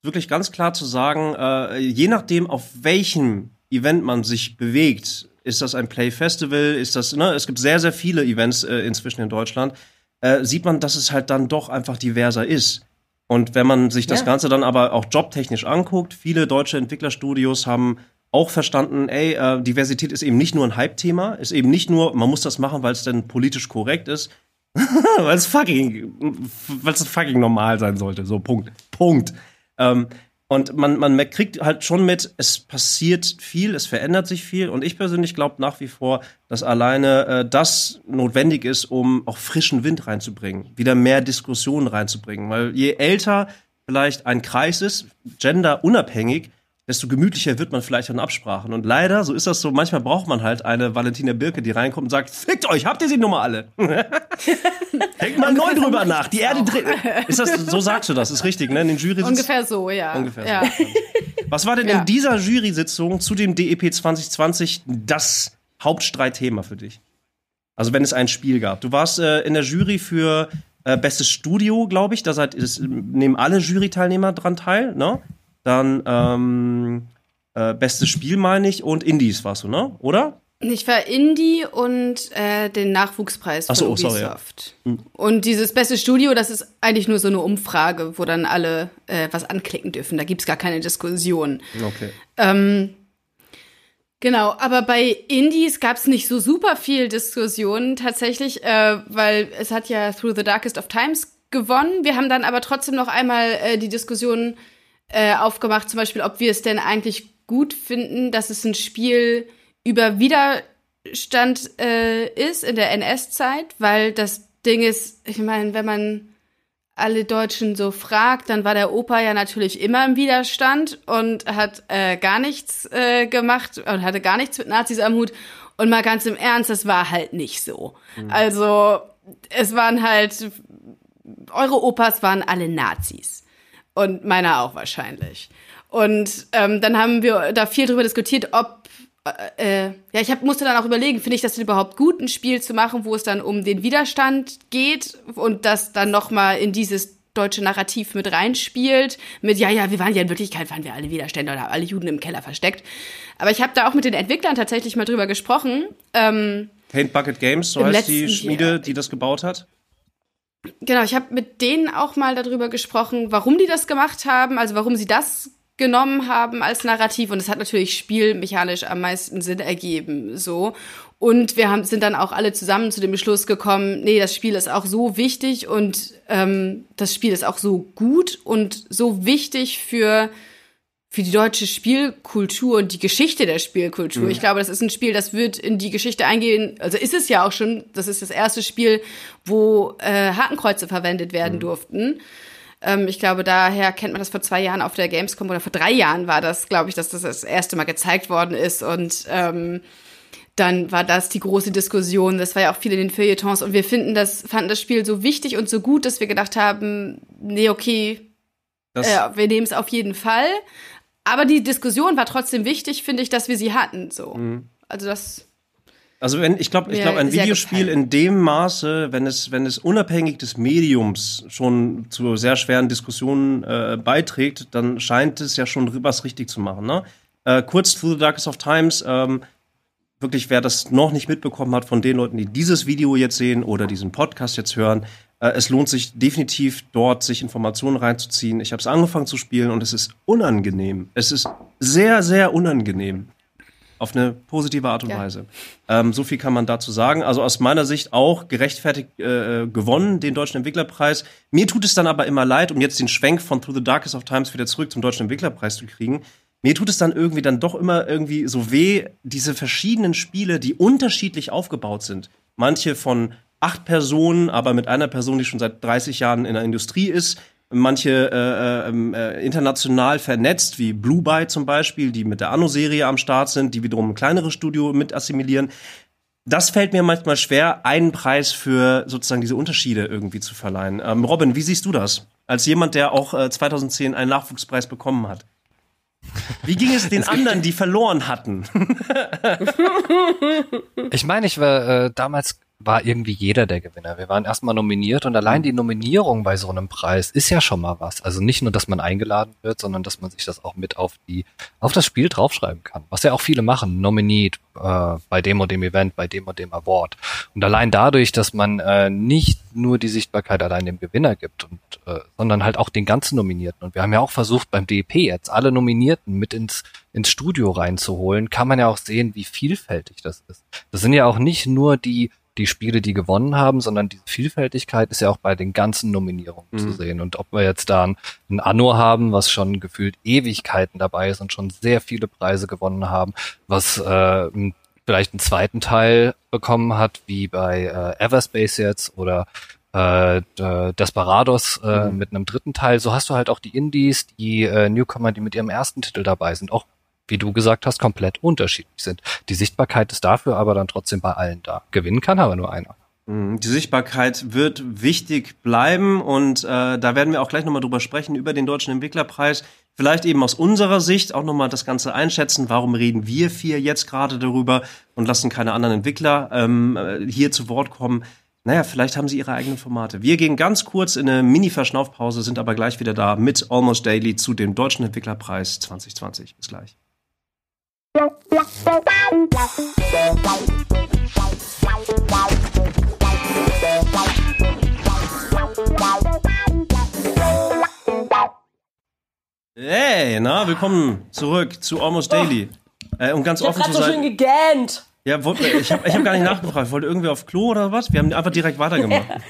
B: wirklich ganz klar zu sagen, äh, je nachdem, auf welchem Event man sich bewegt, ist das ein Play Festival, ist das, ne, es gibt sehr, sehr viele Events äh, inzwischen in Deutschland äh, sieht man, dass es halt dann doch einfach diverser ist. Und wenn man sich das ja. Ganze dann aber auch jobtechnisch anguckt, viele deutsche Entwicklerstudios haben auch verstanden, ey, äh, Diversität ist eben nicht nur ein Hype-Thema, ist eben nicht nur, man muss das machen, weil es dann politisch korrekt ist, weil es fucking, weil es fucking normal sein sollte. So, Punkt. Punkt. Ähm, und man, man kriegt halt schon mit, es passiert viel, es verändert sich viel. Und ich persönlich glaube nach wie vor, dass alleine äh, das notwendig ist, um auch frischen Wind reinzubringen, wieder mehr Diskussionen reinzubringen. Weil je älter vielleicht ein Kreis ist, genderunabhängig, desto gemütlicher wird man vielleicht an Absprachen. Und leider, so ist das so, manchmal braucht man halt eine Valentina Birke, die reinkommt und sagt, fickt euch, habt ihr sie nun mal alle? Denkt mal neu drüber nach. Die Erde dreht. Ist das, so sagst du das, ist richtig, ne? In den Jury
E: Ungefähr so, ja.
B: Ungefähr
E: ja.
B: so. Was war denn ja. in dieser Jury-Sitzung zu dem DEP 2020 das Hauptstreitthema für dich? Also wenn es ein Spiel gab. Du warst äh, in der Jury für äh, Bestes Studio, glaube ich. Da seid, das, nehmen alle Jury-Teilnehmer dran teil, ne? Dann ähm, äh, bestes Spiel, meine ich, und Indies warst du, ne? Oder?
E: Ich war Indie und äh, den Nachwuchspreis
B: von so,
E: Ubisoft. Sorry, ja. Hm. Und dieses beste Studio, das ist eigentlich nur so eine Umfrage, wo dann alle äh, was anklicken dürfen. Da gibt es gar keine Diskussion.
B: Okay.
E: Ähm, genau, aber bei Indies gab es nicht so super viel Diskussion tatsächlich, äh, weil es hat ja Through the Darkest of Times gewonnen. Wir haben dann aber trotzdem noch einmal äh, die Diskussion äh, aufgemacht, zum Beispiel, ob wir es denn eigentlich gut finden, dass es ein Spiel über Widerstand äh, ist in der NS-Zeit, weil das Ding ist, ich meine, wenn man alle Deutschen so fragt, dann war der Opa ja natürlich immer im Widerstand und hat äh, gar nichts äh, gemacht und hatte gar nichts mit Nazis am Hut. Und mal ganz im Ernst, das war halt nicht so. Mhm. Also es waren halt, eure Opas waren alle Nazis. Und meiner auch wahrscheinlich. Und ähm, dann haben wir da viel drüber diskutiert, ob äh, ja, ich hab, musste dann auch überlegen, finde ich das denn überhaupt gut, ein Spiel zu machen, wo es dann um den Widerstand geht und das dann noch mal in dieses deutsche Narrativ mit reinspielt, mit ja, ja, wir waren ja in Wirklichkeit, waren wir alle Widerstände oder alle Juden im Keller versteckt. Aber ich habe da auch mit den Entwicklern tatsächlich mal drüber gesprochen. Ähm,
B: Paint Bucket Games, so heißt die Schmiede, Jahr. die das gebaut hat.
E: Genau, ich habe mit denen auch mal darüber gesprochen, warum die das gemacht haben, also warum sie das genommen haben als Narrativ und es hat natürlich spielmechanisch am meisten Sinn ergeben, so. Und wir haben, sind dann auch alle zusammen zu dem Beschluss gekommen, nee, das Spiel ist auch so wichtig und ähm, das Spiel ist auch so gut und so wichtig für, für die deutsche Spielkultur und die Geschichte der Spielkultur. Mhm. Ich glaube, das ist ein Spiel, das wird in die Geschichte eingehen. Also ist es ja auch schon, das ist das erste Spiel, wo äh, Hakenkreuze verwendet werden mhm. durften. Ähm, ich glaube, daher kennt man das vor zwei Jahren auf der Gamescom oder vor drei Jahren war das, glaube ich, dass das das erste Mal gezeigt worden ist und ähm, dann war das die große Diskussion. Das war ja auch viel in den Feuilletons. Und wir finden das, fanden das Spiel so wichtig und so gut, dass wir gedacht haben, nee, okay, äh, wir nehmen es auf jeden Fall. Aber die Diskussion war trotzdem wichtig, finde ich, dass wir sie hatten. So. Mhm. Also das.
B: Also wenn ich glaube, ich glaube, ein Videospiel in dem Maße, wenn es, wenn es unabhängig des Mediums schon zu sehr schweren Diskussionen äh, beiträgt, dann scheint es ja schon was richtig zu machen. Ne? Äh, kurz Through the Darkest of Times. Ähm, wirklich, wer das noch nicht mitbekommen hat von den Leuten, die dieses Video jetzt sehen oder diesen Podcast jetzt hören, es lohnt sich definitiv dort, sich Informationen reinzuziehen. Ich habe es angefangen zu spielen und es ist unangenehm. Es ist sehr, sehr unangenehm. Auf eine positive Art und ja. Weise. Ähm, so viel kann man dazu sagen. Also aus meiner Sicht auch gerechtfertigt äh, gewonnen, den Deutschen Entwicklerpreis. Mir tut es dann aber immer leid, um jetzt den Schwenk von Through the Darkest of Times wieder zurück zum Deutschen Entwicklerpreis zu kriegen mir tut es dann irgendwie dann doch immer irgendwie so weh, diese verschiedenen Spiele, die unterschiedlich aufgebaut sind. Manche von acht Personen, aber mit einer Person, die schon seit 30 Jahren in der Industrie ist. Manche äh, ähm, äh, international vernetzt, wie Blue Byte zum Beispiel, die mit der Anno-Serie am Start sind, die wiederum ein kleineres Studio mit assimilieren. Das fällt mir manchmal schwer, einen Preis für sozusagen diese Unterschiede irgendwie zu verleihen. Ähm, Robin, wie siehst du das? Als jemand, der auch äh, 2010 einen Nachwuchspreis bekommen hat. Wie ging es den anderen, die verloren hatten?
C: ich meine, ich war äh, damals war irgendwie jeder der Gewinner. Wir waren erstmal nominiert und allein die Nominierung bei so einem Preis ist ja schon mal was. Also nicht nur, dass man eingeladen wird, sondern dass man sich das auch mit auf die, auf das Spiel draufschreiben kann. Was ja auch viele machen. Nominiert äh, bei dem und dem Event, bei dem und dem Award. Und allein dadurch, dass man äh, nicht nur die Sichtbarkeit allein dem Gewinner gibt und, äh, sondern halt auch den ganzen Nominierten. Und wir haben ja auch versucht beim DEP jetzt alle Nominierten mit ins ins Studio reinzuholen, kann man ja auch sehen, wie vielfältig das ist. Das sind ja auch nicht nur die die Spiele, die gewonnen haben, sondern diese Vielfältigkeit ist ja auch bei den ganzen Nominierungen mhm. zu sehen. Und ob wir jetzt da ein, ein Anno haben, was schon gefühlt Ewigkeiten dabei ist und schon sehr viele Preise gewonnen haben, was äh, vielleicht einen zweiten Teil bekommen hat, wie bei äh, Everspace jetzt oder äh, Desperados äh, mhm. mit einem dritten Teil. So hast du halt auch die Indies, die äh, Newcomer, die mit ihrem ersten Titel dabei sind, auch wie du gesagt hast, komplett unterschiedlich sind. Die Sichtbarkeit ist dafür aber dann trotzdem bei allen da. Gewinnen kann aber nur einer.
B: Mhm, die Sichtbarkeit wird wichtig bleiben und äh, da werden wir auch gleich nochmal drüber sprechen, über den Deutschen Entwicklerpreis. Vielleicht eben aus unserer Sicht auch nochmal das Ganze einschätzen. Warum reden wir vier jetzt gerade darüber und lassen keine anderen Entwickler ähm, äh, hier zu Wort kommen? Naja, vielleicht haben sie ihre eigenen Formate. Wir gehen ganz kurz in eine Mini-Verschnaufpause, sind aber gleich wieder da mit Almost Daily zu dem Deutschen Entwicklerpreis 2020. Bis gleich. Hey, na, willkommen zurück zu Almost Daily.
D: Oh. Äh, um ganz ich offen zu sein. so schön gegähnt.
B: Ja, wollte, ich habe ich hab gar nicht nachgefragt. Wollte irgendwie auf Klo oder was? Wir haben einfach direkt weitergemacht.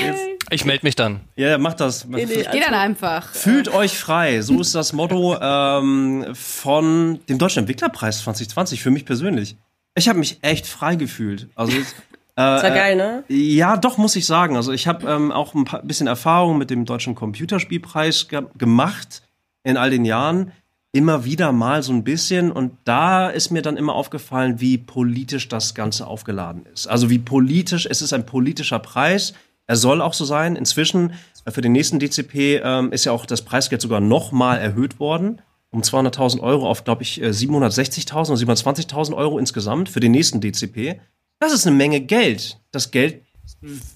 C: Jetzt, ich melde mich dann.
B: Ja, mach das.
E: Nee, nee, Geh dann einfach.
B: Fühlt euch frei. So ist das Motto ähm, von dem Deutschen Entwicklerpreis 2020 für mich persönlich. Ich habe mich echt frei gefühlt. Also äh,
D: das war geil, ne?
B: Ja, doch muss ich sagen. Also ich habe ähm, auch ein paar, bisschen Erfahrung mit dem Deutschen Computerspielpreis ge gemacht in all den Jahren. Immer wieder mal so ein bisschen und da ist mir dann immer aufgefallen, wie politisch das Ganze aufgeladen ist. Also wie politisch, es ist ein politischer Preis er soll auch so sein. Inzwischen, äh, für den nächsten DCP, ähm, ist ja auch das Preisgeld sogar nochmal erhöht worden. Um 200.000 Euro auf, glaube ich, 760.000 oder 720.000 Euro insgesamt für den nächsten DCP. Das ist eine Menge Geld. Das Geld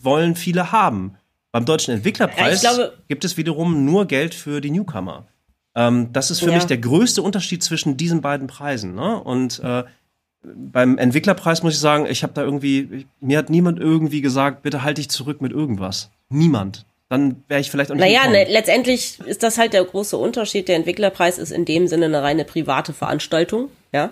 B: wollen viele haben. Beim Deutschen Entwicklerpreis ja, glaube, gibt es wiederum nur Geld für die Newcomer. Ähm, das ist für ja. mich der größte Unterschied zwischen diesen beiden Preisen. Ne? Und äh, beim Entwicklerpreis muss ich sagen, ich habe da irgendwie, ich, mir hat niemand irgendwie gesagt, bitte halte dich zurück mit irgendwas. Niemand. Dann wäre ich vielleicht auch nicht.
D: Naja, ne, letztendlich ist das halt der große Unterschied. Der Entwicklerpreis ist in dem Sinne eine reine private Veranstaltung, ja.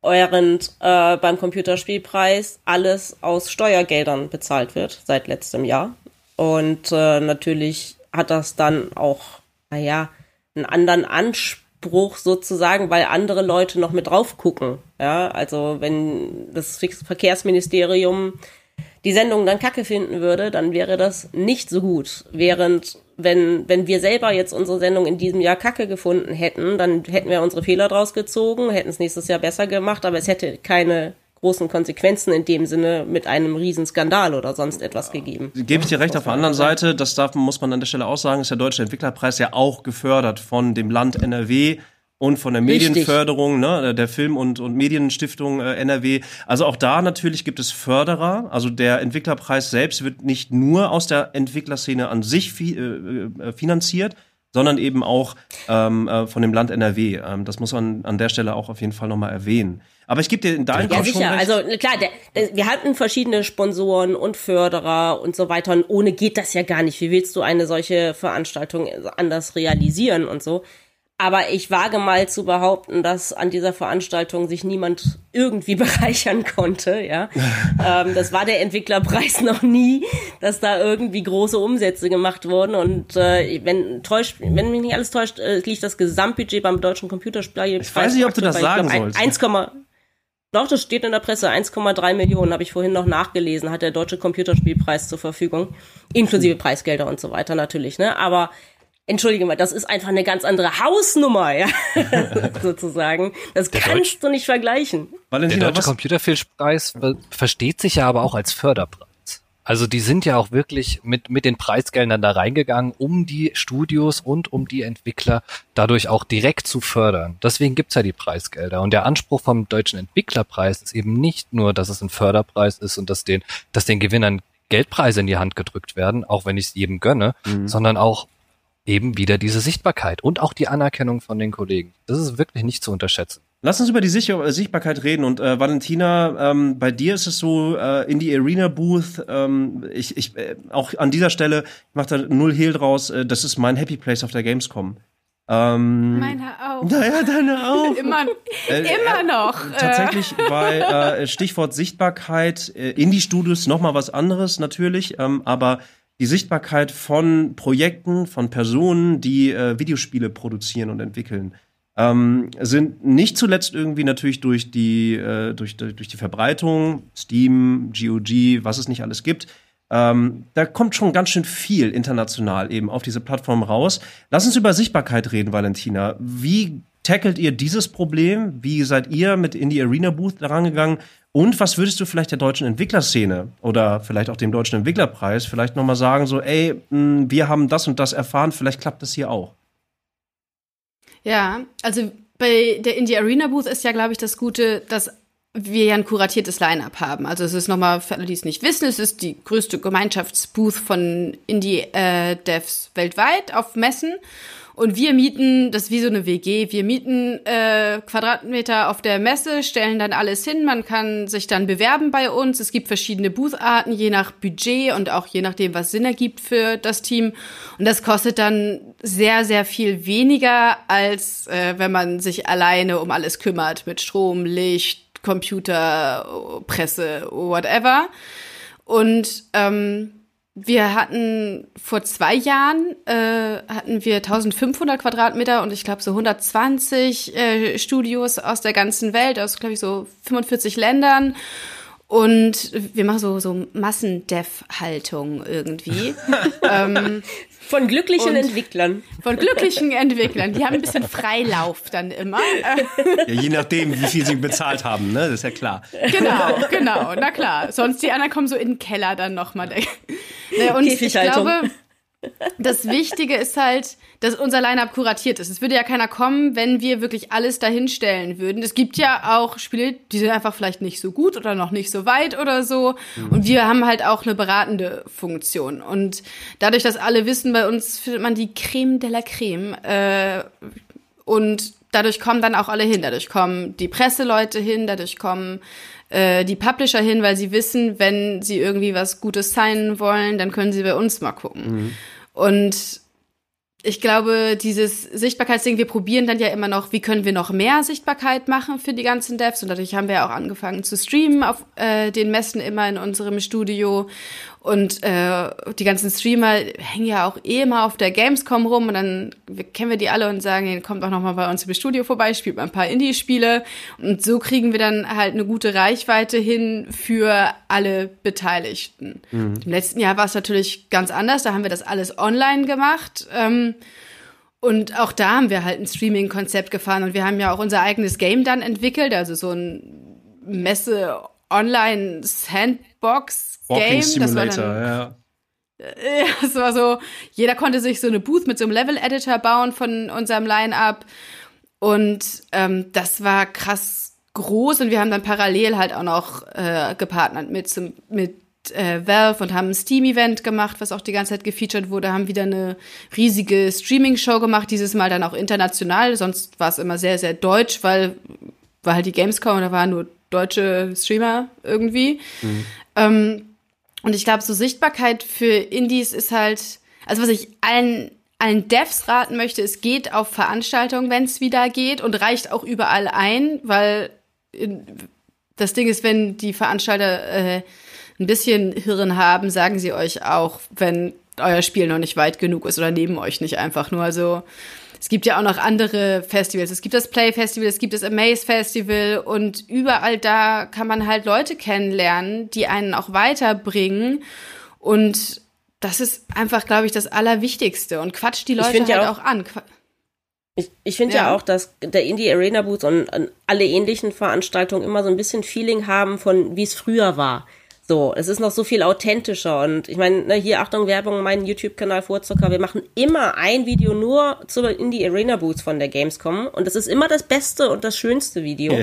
D: Während äh, beim Computerspielpreis alles aus Steuergeldern bezahlt wird seit letztem Jahr. Und äh, natürlich hat das dann auch, naja, einen anderen Anspruch sozusagen, weil andere Leute noch mit drauf gucken. Ja, also wenn das Verkehrsministerium die Sendung dann kacke finden würde, dann wäre das nicht so gut. Während, wenn, wenn wir selber jetzt unsere Sendung in diesem Jahr kacke gefunden hätten, dann hätten wir unsere Fehler draus gezogen, hätten es nächstes Jahr besser gemacht, aber es hätte keine großen Konsequenzen in dem Sinne mit einem Riesenskandal oder sonst etwas gegeben.
B: Gebe ich dir recht, auf der anderen Seite, das darf, muss man an der Stelle auch sagen, ist der Deutsche Entwicklerpreis ja auch gefördert von dem Land NRW und von der
D: Richtig.
B: Medienförderung, ne, der Film- und, und Medienstiftung äh, NRW. Also auch da natürlich gibt es Förderer. Also der Entwicklerpreis selbst wird nicht nur aus der Entwicklerszene an sich fi äh, äh, finanziert, sondern eben auch ähm, äh, von dem Land NRW. Ähm, das muss man an der Stelle auch auf jeden Fall nochmal erwähnen. Aber ich gebe dir in deinem
D: Ja, sicher. Also klar, der, der, wir hatten verschiedene Sponsoren und Förderer und so weiter. Und ohne geht das ja gar nicht. Wie willst du eine solche Veranstaltung anders realisieren und so? Aber ich wage mal zu behaupten, dass an dieser Veranstaltung sich niemand irgendwie bereichern konnte, ja. ähm, das war der Entwicklerpreis noch nie, dass da irgendwie große Umsätze gemacht wurden. Und äh, wenn täuscht, wenn mich nicht alles täuscht, äh, liegt das Gesamtbudget beim deutschen Computerspielpreis.
B: Ich weiß nicht, ob du das
D: bei,
B: sagen
D: glaub,
B: sollst.
D: 1, doch, das steht in der Presse. 1,3 Millionen habe ich vorhin noch nachgelesen, hat der Deutsche Computerspielpreis zur Verfügung. Inklusive Preisgelder und so weiter natürlich, ne? Aber entschuldige mal, das ist einfach eine ganz andere Hausnummer, ja, sozusagen. Das
C: Der
D: kannst
C: Deutsch-
D: du nicht vergleichen.
C: Der
B: Valentina,
C: Deutsche
B: was,
C: Computerfilmpreis ver- versteht sich ja aber auch als Förderpreis. Also die sind ja auch wirklich mit, mit den Preisgeldern da reingegangen, um die Studios und um die Entwickler dadurch auch direkt zu fördern. Deswegen gibt's ja die Preisgelder. Und der Anspruch vom Deutschen Entwicklerpreis ist eben nicht nur, dass es ein Förderpreis ist und dass den, dass den Gewinnern Geldpreise in die Hand gedrückt werden, auch wenn ich es jedem gönne, sondern auch eben wieder diese Sichtbarkeit und auch die Anerkennung von den Kollegen. Das ist wirklich nicht zu unterschätzen.
B: Lass uns über die Sicher äh, Sichtbarkeit reden. Und äh, Valentina, ähm, bei dir ist es so, äh, in die Arena Booth, ähm, ich, ich äh, auch an dieser Stelle, ich mach da null Hehl draus, äh, das ist mein Happy Place auf der Gamescom. Ähm,
E: Meine auch.
B: naja, deine auch.
E: Immer,
B: Äh,
E: immer noch. äh,
B: Tatsächlich bei äh, Stichwort Sichtbarkeit, äh, Indie-Studios noch mal was anderes natürlich, ähm, aber die Sichtbarkeit von Projekten, von Personen, die äh, Videospiele produzieren und entwickeln, ähm, sind nicht zuletzt irgendwie natürlich durch die, äh, durch, durch die Verbreitung, Steam, GOG, was es nicht alles gibt, ähm, da kommt schon ganz schön viel international eben auf diese Plattform raus. Lass uns über Sichtbarkeit reden, Valentina. Wie tackelt ihr dieses Problem? Wie seid ihr mit in die Arena Booth rangegangen? Und was würdest du vielleicht der deutschen Entwicklerszene oder vielleicht auch dem deutschen Entwicklerpreis vielleicht noch mal sagen, so, ey, mh, wir haben das und das erfahren, vielleicht klappt das hier auch.
E: Ja, also bei der Indie Arena Booth ist ja, glaube ich, das Gute, dass wir ja ein kuratiertes Line-Up haben. Also es ist nochmal, für alle, die es nicht wissen, es ist die größte Gemeinschaftsbooth von Indie-Devs weltweit auf Messen. Und wir mieten, das ist wie so eine WG, wir mieten äh, Quadratmeter auf der Messe, stellen dann alles hin, man kann sich dann bewerben bei uns. Es gibt verschiedene Booth-Arten, je nach Budget und auch je nachdem, was Sinn ergibt für das Team. Und das kostet dann sehr, sehr viel weniger, als äh, wenn man sich alleine um alles kümmert, mit Strom, Licht, Computer, Presse, whatever. Und ähm, wir hatten vor zwei Jahren äh, hatten wir 1500 Quadratmeter und ich glaube so 120 äh, Studios aus der ganzen Welt, aus glaube ich so 45 Ländern. Und wir machen so, so Massendev-Haltung irgendwie. ähm,
D: Von glücklichen
E: Und-
D: Entwicklern.
E: von glücklichen Entwicklern. Die haben ein bisschen Freilauf dann immer.
B: Ja, je nachdem, wie viel sie bezahlt haben, ne? Das ist ja klar.
E: Genau, genau, na klar. Sonst die anderen kommen so in den Keller dann nochmal. Und ich glaube, das Wichtige ist halt, dass unser Line-Up kuratiert ist. Es würde ja keiner kommen, wenn wir wirklich alles dahinstellen würden. Es gibt ja auch Spiele, die sind einfach vielleicht nicht so gut oder noch nicht so weit oder so. Und wir haben halt auch eine beratende Funktion. Und dadurch, dass alle wissen, bei uns findet man die Creme de la Creme. Äh, und dadurch kommen dann auch alle hin. Dadurch kommen die Presseleute hin, dadurch kommen äh, die Publisher hin, weil sie wissen, wenn sie irgendwie was Gutes signen wollen, dann können sie bei uns mal gucken. Mhm. Und ich glaube, dieses Sichtbarkeitsding, wir probieren dann ja immer noch, wie können wir noch mehr Sichtbarkeit machen für die ganzen Devs. Und dadurch haben wir ja auch angefangen zu streamen auf äh, den Messen immer in unserem Studio. Und äh, die ganzen Streamer hängen ja auch eh immer auf der Gamescom rum und dann kennen wir die alle und sagen, kommt auch noch mal bei uns im Studio vorbei, spielt mal ein paar Indie-Spiele und so kriegen wir dann halt eine gute Reichweite hin für alle Beteiligten. Mhm. Im letzten Jahr war es natürlich ganz anders, da haben wir das alles online gemacht. Ähm, und auch da haben wir halt ein Streaming-Konzept gefahren und wir haben ja auch unser eigenes Game dann entwickelt, also so ein Messe Sandbox Game.
B: Simulator,
E: das war dann,
B: ja.
E: Es war so, jeder konnte sich so eine Booth mit so einem Level-Editor bauen von unserem Line-Up. Und ähm, das war krass groß und wir haben dann parallel halt auch noch äh, gepartnert mit, zum, mit äh, Valve und haben ein Steam-Event gemacht, was auch die ganze Zeit gefeatured wurde, haben wieder eine riesige Streaming-Show gemacht, dieses Mal dann auch international, sonst war es immer sehr, sehr deutsch, weil war halt die Gamescom und da waren nur deutsche Streamer irgendwie. Mhm. Ähm, und ich glaube, so Sichtbarkeit für Indies ist halt, also was ich allen allen Devs raten möchte, es geht auf Veranstaltungen, wenn es wieder geht und reicht auch überall ein, weil das Ding ist, wenn die Veranstalter äh, ein bisschen Hirn haben, sagen sie euch auch, wenn euer Spiel noch nicht weit genug ist oder neben euch nicht einfach nur. Also es gibt ja auch noch andere Festivals. Es gibt das Play Festival, es gibt das Amaze Festival und überall da kann man halt Leute kennenlernen, die einen auch weiterbringen. Und das ist einfach, glaube ich, das Allerwichtigste. Und quatscht die Leute halt ja auch, auch, an.
D: Ich, ich finde ja. ja. auch, dass der Indie Arena Booth und alle ähnlichen Veranstaltungen immer so ein bisschen Feeling haben von, wie es früher war. So, es ist noch so viel authentischer und ich meine, ne, hier Achtung Werbung, mein YouTube-Kanal Vorzucker, wir machen immer ein Video nur zu in die Arena Boots von der Gamescom und das ist immer das beste und das schönste Video.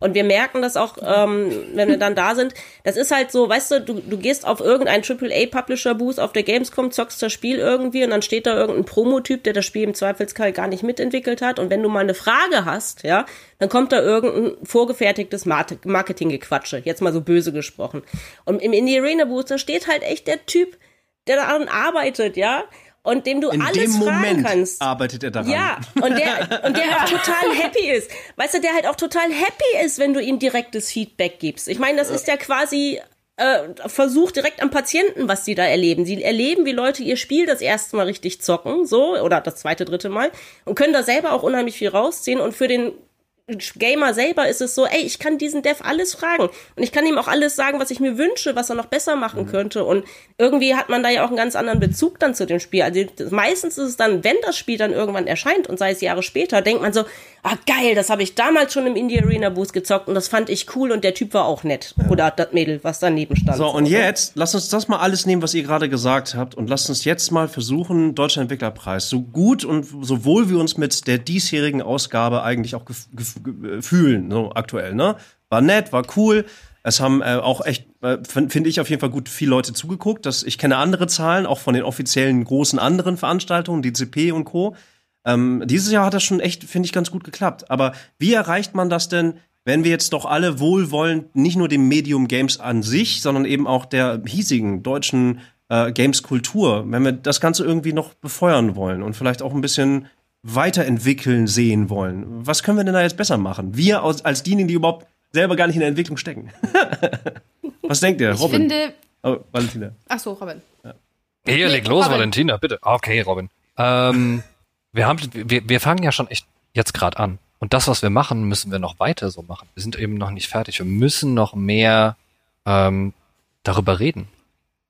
D: Und wir merken das auch, ähm, wenn wir dann da sind. Das ist halt so, weißt du, du, du gehst auf irgendeinen AAA-Publisher-Booth auf der Gamescom, zockst das Spiel irgendwie und dann steht da irgendein Promotyp, der das Spiel im Zweifelsfall gar nicht mitentwickelt hat. Und wenn du mal eine Frage hast, ja, dann kommt da irgendein vorgefertigtes Marketinggequatsche. Jetzt mal so böse gesprochen. Und im Indie Arena Booth, da steht halt echt der Typ, der daran arbeitet, ja und dem du
B: In
D: alles
B: dem
D: fragen
B: Moment
D: kannst.
B: arbeitet er daran.
D: Ja, und der, und der auch total happy ist. Weißt du, der halt auch total happy ist, wenn du ihm direktes Feedback gibst. Ich meine, das ist ja quasi äh, Versuch direkt am Patienten, was sie da erleben. Sie erleben, wie Leute ihr Spiel das erste Mal richtig zocken, so, oder das zweite, dritte Mal, und können da selber auch unheimlich viel rausziehen. Und für den Gamer selber ist es so, ey, ich kann diesen Dev alles fragen und ich kann ihm auch alles sagen, was ich mir wünsche, was er noch besser machen mhm. könnte und irgendwie hat man da ja auch einen ganz anderen Bezug dann zu dem Spiel. Also meistens ist es dann, wenn das Spiel dann irgendwann erscheint und sei es Jahre später, denkt man so, ah geil, das habe ich damals schon im Indie Arena Boost gezockt und das fand ich cool und der Typ war auch nett ja. oder das Mädel, was daneben stand.
B: So und jetzt lass uns das mal alles nehmen, was ihr gerade gesagt habt und lasst uns jetzt mal versuchen, Deutscher Entwicklerpreis so gut und so wohl wir uns mit der diesjährigen Ausgabe eigentlich auch fühlen, so aktuell, ne? War nett, war cool. Es haben äh, auch echt, äh, finde ich auf jeden Fall gut, viele Leute zugeguckt. Dass ich kenne andere Zahlen, auch von den offiziellen großen anderen Veranstaltungen, DCP und Co. Ähm, dieses Jahr hat das schon echt, finde ich, ganz gut geklappt. Aber wie erreicht man das denn, wenn wir jetzt doch alle wohlwollend nicht nur dem Medium Games an sich, sondern eben auch der hiesigen deutschen äh, Games-Kultur, wenn wir das Ganze irgendwie noch befeuern wollen und vielleicht auch ein bisschen weiterentwickeln sehen wollen. Was können wir denn da jetzt besser machen? Wir als, als diejenigen, die überhaupt selber gar nicht in der Entwicklung stecken. Was denkt ihr, Robin?
E: Ich finde.
B: Oh, Valentina.
E: Ach so, Robin. Ja.
C: Hier, leg los, Robin. Valentina, bitte. Okay, Robin. Ähm, wir, haben, wir, wir fangen ja schon echt jetzt gerade an. Und das, was wir machen, müssen wir noch weiter so machen. Wir sind eben noch nicht fertig. Wir müssen noch mehr ähm, darüber reden.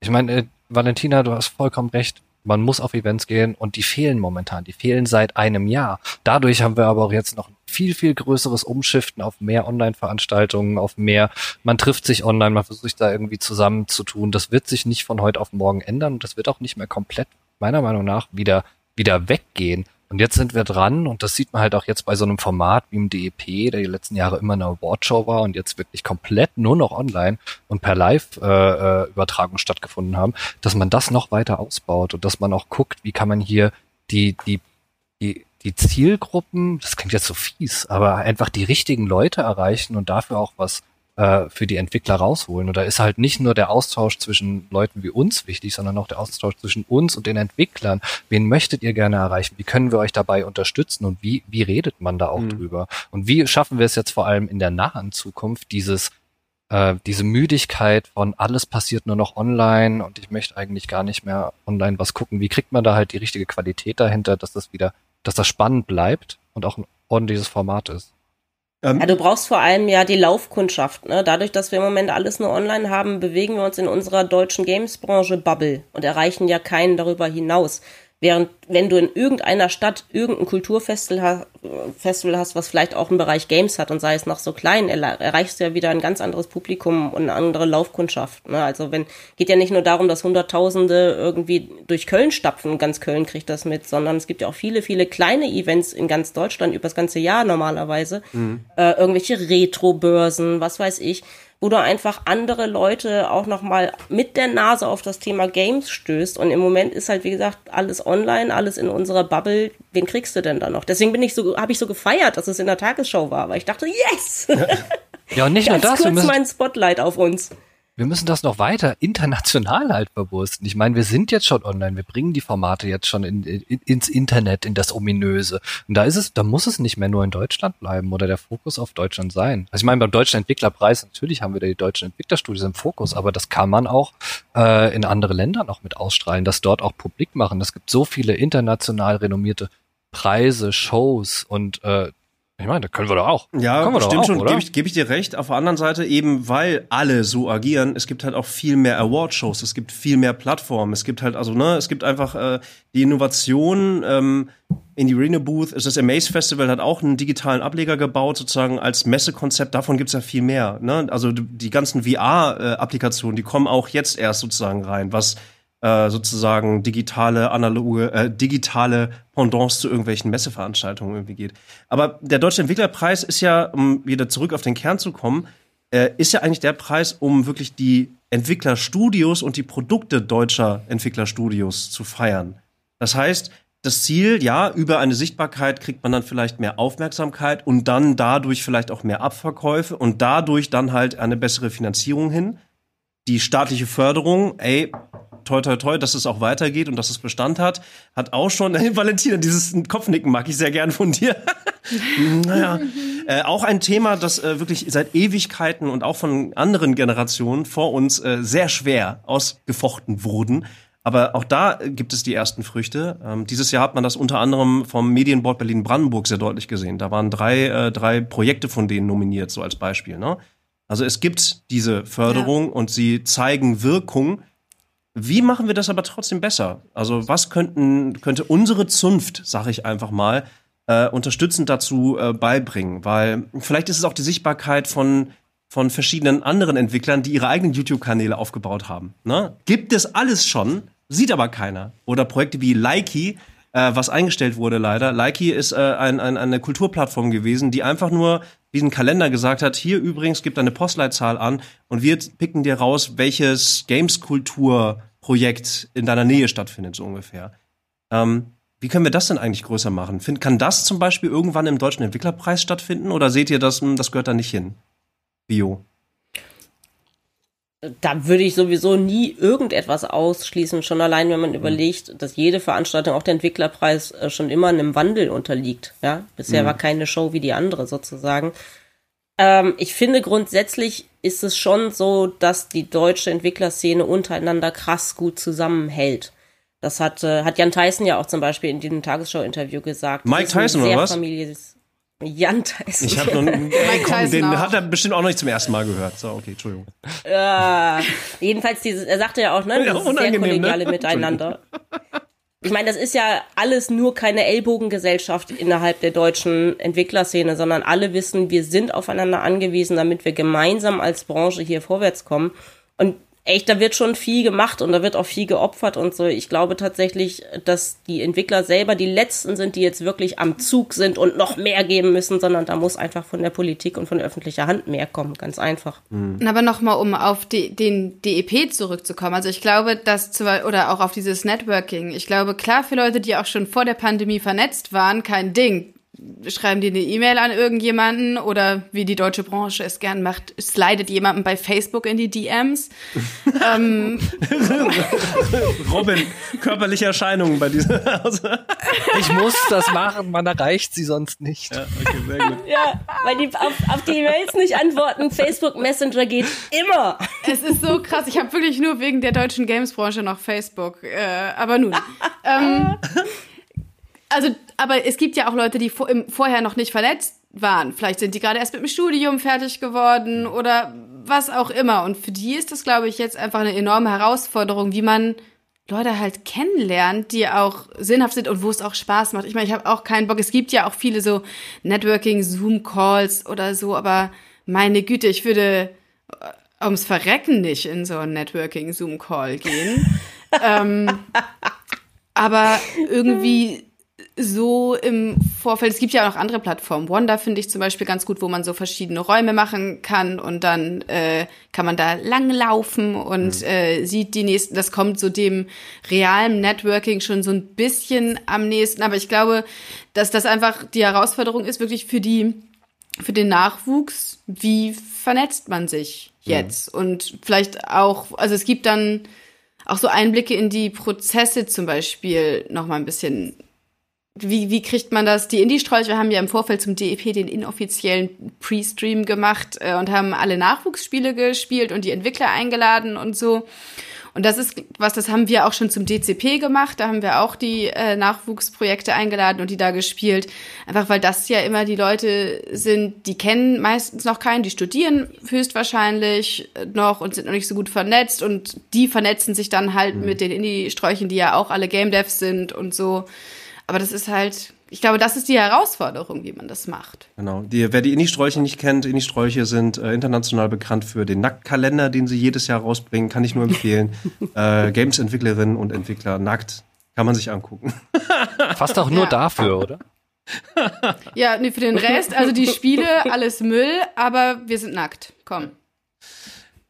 C: Ich meine, äh, Valentina, du hast vollkommen recht. Man muss auf Events gehen und die fehlen momentan. Die fehlen seit einem Jahr. Dadurch haben wir aber auch jetzt noch viel, viel größeres Umschiften auf mehr Online-Veranstaltungen, auf mehr, man trifft sich online, man versucht sich da irgendwie zusammenzutun. Das wird sich nicht von heute auf morgen ändern und das wird auch nicht mehr komplett, meiner Meinung nach, wieder, wieder weggehen. Und jetzt sind wir dran und das sieht man halt auch jetzt bei so einem Format wie im DEP, der die letzten Jahre immer eine Awardshow war und jetzt wirklich komplett nur noch online und per Live-Übertragung äh, stattgefunden haben, dass man das noch weiter ausbaut und dass man auch guckt, wie kann man hier die, die, die die Zielgruppen, das klingt jetzt so fies, aber einfach die richtigen Leute erreichen und dafür auch was äh, für die Entwickler rausholen. Und da ist halt nicht nur der Austausch zwischen Leuten wie uns wichtig, sondern auch der Austausch zwischen uns und den Entwicklern. Wen möchtet ihr gerne erreichen? Wie können wir euch dabei unterstützen? Und wie, wie redet man da auch mhm. drüber? Und wie schaffen wir es jetzt vor allem in der nahen Zukunft, dieses äh, diese Müdigkeit von alles passiert nur noch online und ich möchte eigentlich gar nicht mehr online was gucken. Wie kriegt man da halt die richtige Qualität dahinter, dass das wieder, dass das spannend bleibt und auch ein ordentliches Format ist?
D: Ähm, ja, du brauchst vor allem ja die Laufkundschaft. Ne? Dadurch, dass wir im Moment alles nur online haben, bewegen wir uns in unserer deutschen Games-Branche Bubble und erreichen ja keinen darüber hinaus. Während, wenn du in irgendeiner Stadt irgendein Kulturfestival Festival hast, was vielleicht auch einen Bereich Games hat und sei es noch so klein, erreichst du ja wieder ein ganz anderes Publikum und eine andere Laufkundschaft. Ne? Also wenn, geht ja nicht nur darum, dass Hunderttausende irgendwie durch Köln stapfen, ganz Köln kriegt das mit, sondern es gibt ja auch viele, viele kleine Events in ganz Deutschland über das ganze Jahr normalerweise. Mhm. Äh, irgendwelche Retro-Börsen, was weiß ich wo du einfach andere Leute auch nochmal mit der Nase auf das Thema Games stößt. Und im Moment ist halt, wie gesagt, alles online, alles in unserer Bubble. Wen kriegst du denn da noch? Deswegen bin ich so, habe ich so gefeiert, dass es in der Tagesschau war, weil ich dachte, yes!
C: Ja, und nicht nur das.
D: kurz mein Spotlight auf uns
C: wir müssen das noch weiter international halt verwursten. Ich meine, wir sind jetzt schon online, wir bringen die Formate jetzt schon in, in, ins Internet, in das Ominöse. Und da ist es, da muss es nicht mehr nur in Deutschland bleiben oder der Fokus auf Deutschland sein. Also ich meine, beim Deutschen Entwicklerpreis, natürlich haben wir da die deutschen Entwicklerstudios im Fokus, aber das kann man auch äh, in andere Länder noch mit ausstrahlen, das dort auch publik machen. Es gibt so viele international renommierte Preise, Shows und äh, ich meine, da können wir doch auch.
B: Ja,
C: können wir
B: stimmt
C: auch,
B: schon, gebe ich, geb ich dir recht. Auf der anderen Seite eben, weil alle so agieren, es gibt halt auch viel mehr Award-Shows, es gibt viel mehr Plattformen, es gibt halt, also, ne, es gibt einfach äh, die Innovation, ähm, in die Arena Booth, ist das Amaze Festival hat auch einen digitalen Ableger gebaut, sozusagen als Messekonzept, davon gibt's ja viel mehr. Ne? Also die ganzen VR-Applikationen, die kommen auch jetzt erst sozusagen rein, was äh, sozusagen digitale, analoge, äh, digitale Pendants zu irgendwelchen Messeveranstaltungen irgendwie geht. Aber der Deutsche Entwicklerpreis ist ja, um wieder zurück auf den Kern zu kommen, äh, ist ja eigentlich der Preis, um wirklich die Entwicklerstudios und die Produkte deutscher Entwicklerstudios zu feiern. Das heißt, das Ziel, ja, über eine Sichtbarkeit kriegt man dann vielleicht mehr Aufmerksamkeit und dann dadurch vielleicht auch mehr Abverkäufe und dadurch dann halt eine bessere Finanzierung hin. Die staatliche Förderung, ey, toi, toi, toi, dass es auch weitergeht und dass es Bestand hat, hat auch schon, hey, Valentina, dieses Kopfnicken mag ich sehr gern von dir. naja, äh, auch ein Thema, das äh, wirklich seit Ewigkeiten und auch von anderen Generationen vor uns äh, sehr schwer ausgefochten wurden. Aber auch da gibt es die ersten Früchte. Ähm, dieses Jahr hat man das unter anderem vom Medienboard Berlin-Brandenburg sehr deutlich gesehen. Da waren drei, äh, drei Projekte von denen nominiert, so als Beispiel. Ne? Also es gibt diese Förderung ja. und sie zeigen Wirkung. Wie machen wir das aber trotzdem besser? Also was könnten, könnte unsere Zunft, sag ich einfach mal, äh, unterstützend dazu äh, beibringen? Weil vielleicht ist es auch die Sichtbarkeit von, von verschiedenen anderen Entwicklern, die ihre eigenen YouTube-Kanäle aufgebaut haben. Ne? Gibt es alles schon, sieht aber keiner. Oder Projekte wie Likey, äh, was eingestellt wurde leider. Likey ist äh, ein, ein, eine Kulturplattform gewesen, die einfach nur diesen Kalender gesagt hat, hier übrigens gibt eine Postleitzahl an und wir picken dir raus, welches Games-Kultur Projekt in deiner Nähe stattfindet, so ungefähr. Ähm, wie können wir das denn eigentlich größer machen? Find, kann das zum Beispiel irgendwann im Deutschen Entwicklerpreis stattfinden oder seht ihr, dass hm, das gehört da nicht hin? Bio.
D: Da würde ich sowieso nie irgendetwas ausschließen, schon allein, wenn man mhm. überlegt, dass jede Veranstaltung, auch der Entwicklerpreis, äh, schon immer einem Wandel unterliegt. Ja, bisher mhm. war keine Show wie die andere sozusagen. Ähm, ich finde grundsätzlich ist es schon so, dass die deutsche Entwicklerszene untereinander krass gut zusammenhält. Das hat, äh, hat Jan Tyson ja auch zum Beispiel in diesem Tagesschau-Interview gesagt.
B: Mike Tyson oder was?
D: Families Jan Tyson.
B: Ich habe noch Mike komm, den auch. hat er bestimmt auch noch nicht zum ersten Mal gehört. So, okay, Entschuldigung.
D: Äh, jedenfalls dieses, er sagte ja auch, ne, ja, dieses sehr kollegiale ne? Miteinander. Ich meine, das ist ja alles nur keine Ellbogengesellschaft innerhalb der deutschen Entwicklerszene, sondern alle wissen, wir sind aufeinander angewiesen, damit wir gemeinsam als Branche hier vorwärts kommen. Und echt, da wird schon viel gemacht und da wird auch viel geopfert und so. Ich glaube tatsächlich, dass die Entwickler selber die letzten sind, die jetzt wirklich am Zug sind und noch mehr geben müssen, sondern da muss einfach von der Politik und von öffentlicher Hand mehr kommen, ganz einfach.
E: Mhm. Aber nochmal, um auf die, den DEP zurückzukommen. Also ich glaube, dass zu, oder auch auf dieses Networking. Ich glaube, klar für Leute, die auch schon vor der Pandemie vernetzt waren, kein Ding schreiben die eine E-Mail an irgendjemanden oder wie die deutsche Branche es gern macht, slidet jemanden bei Facebook in die DMs. ähm,
B: Robin, körperliche Erscheinungen bei dieser Hause.
C: Ich muss das machen, man erreicht sie sonst nicht.
B: Ja, okay, sehr gut.
D: Ja, weil die auf, auf die E-Mails nicht antworten. Facebook Messenger geht immer.
E: Es ist so krass. Ich habe wirklich nur wegen der deutschen Gamesbranche noch Facebook. Äh, aber nun. ähm, also, aber es gibt ja auch Leute, die vor, im, vorher noch nicht verletzt waren. Vielleicht sind die gerade erst mit dem Studium fertig geworden oder was auch immer. Und für die ist das, glaube ich, jetzt einfach eine enorme Herausforderung, wie man Leute halt kennenlernt, die auch sinnhaft sind und wo es auch Spaß macht. Ich meine, ich habe auch keinen Bock. Es gibt ja auch viele so Networking, Zoom-Calls oder so, aber meine Güte, ich würde äh, ums Verrecken nicht in so einen Networking-Zoom-Call gehen. ähm, aber irgendwie so im Vorfeld, es gibt ja auch noch andere Plattformen. Wanda finde ich zum Beispiel ganz gut, wo man so verschiedene Räume machen kann und dann äh, kann man da langlaufen und mhm. äh, sieht die nächsten, das kommt so dem realen Networking schon so ein bisschen am nächsten. Aber ich glaube, dass das einfach die Herausforderung ist, wirklich für die, für den Nachwuchs, wie vernetzt man sich jetzt? Mhm. Und vielleicht auch, also es gibt dann auch so Einblicke in die Prozesse zum Beispiel noch mal ein bisschen wie, wie kriegt man das? Die Indie-Strolche haben ja im Vorfeld zum DEP den inoffiziellen Pre-Stream gemacht äh, und haben alle Nachwuchsspiele gespielt und die Entwickler eingeladen und so. Und das ist was, das haben wir auch schon zum DCP gemacht. Da haben wir auch die äh, Nachwuchsprojekte eingeladen und die da gespielt. Einfach weil das ja immer die Leute sind, die kennen meistens noch keinen, die studieren höchstwahrscheinlich noch und sind noch nicht so gut vernetzt und die vernetzen sich dann halt mhm. mit den Indie-Sträuchen, die ja auch alle Game Devs sind und so. Aber das ist halt, ich glaube, das ist die Herausforderung, wie man das macht.
B: Genau. Die, wer die Indie-Sträuche nicht kennt, Indie-Sträuche sind äh, international bekannt für den Nacktkalender, den sie jedes Jahr rausbringen, kann ich nur empfehlen. äh, Games-Entwicklerinnen und Entwickler nackt, kann man sich angucken.
C: Fast auch nur ja. dafür, oder?
E: ja, nee, für den Rest, also die Spiele, alles Müll, aber wir sind nackt. Komm.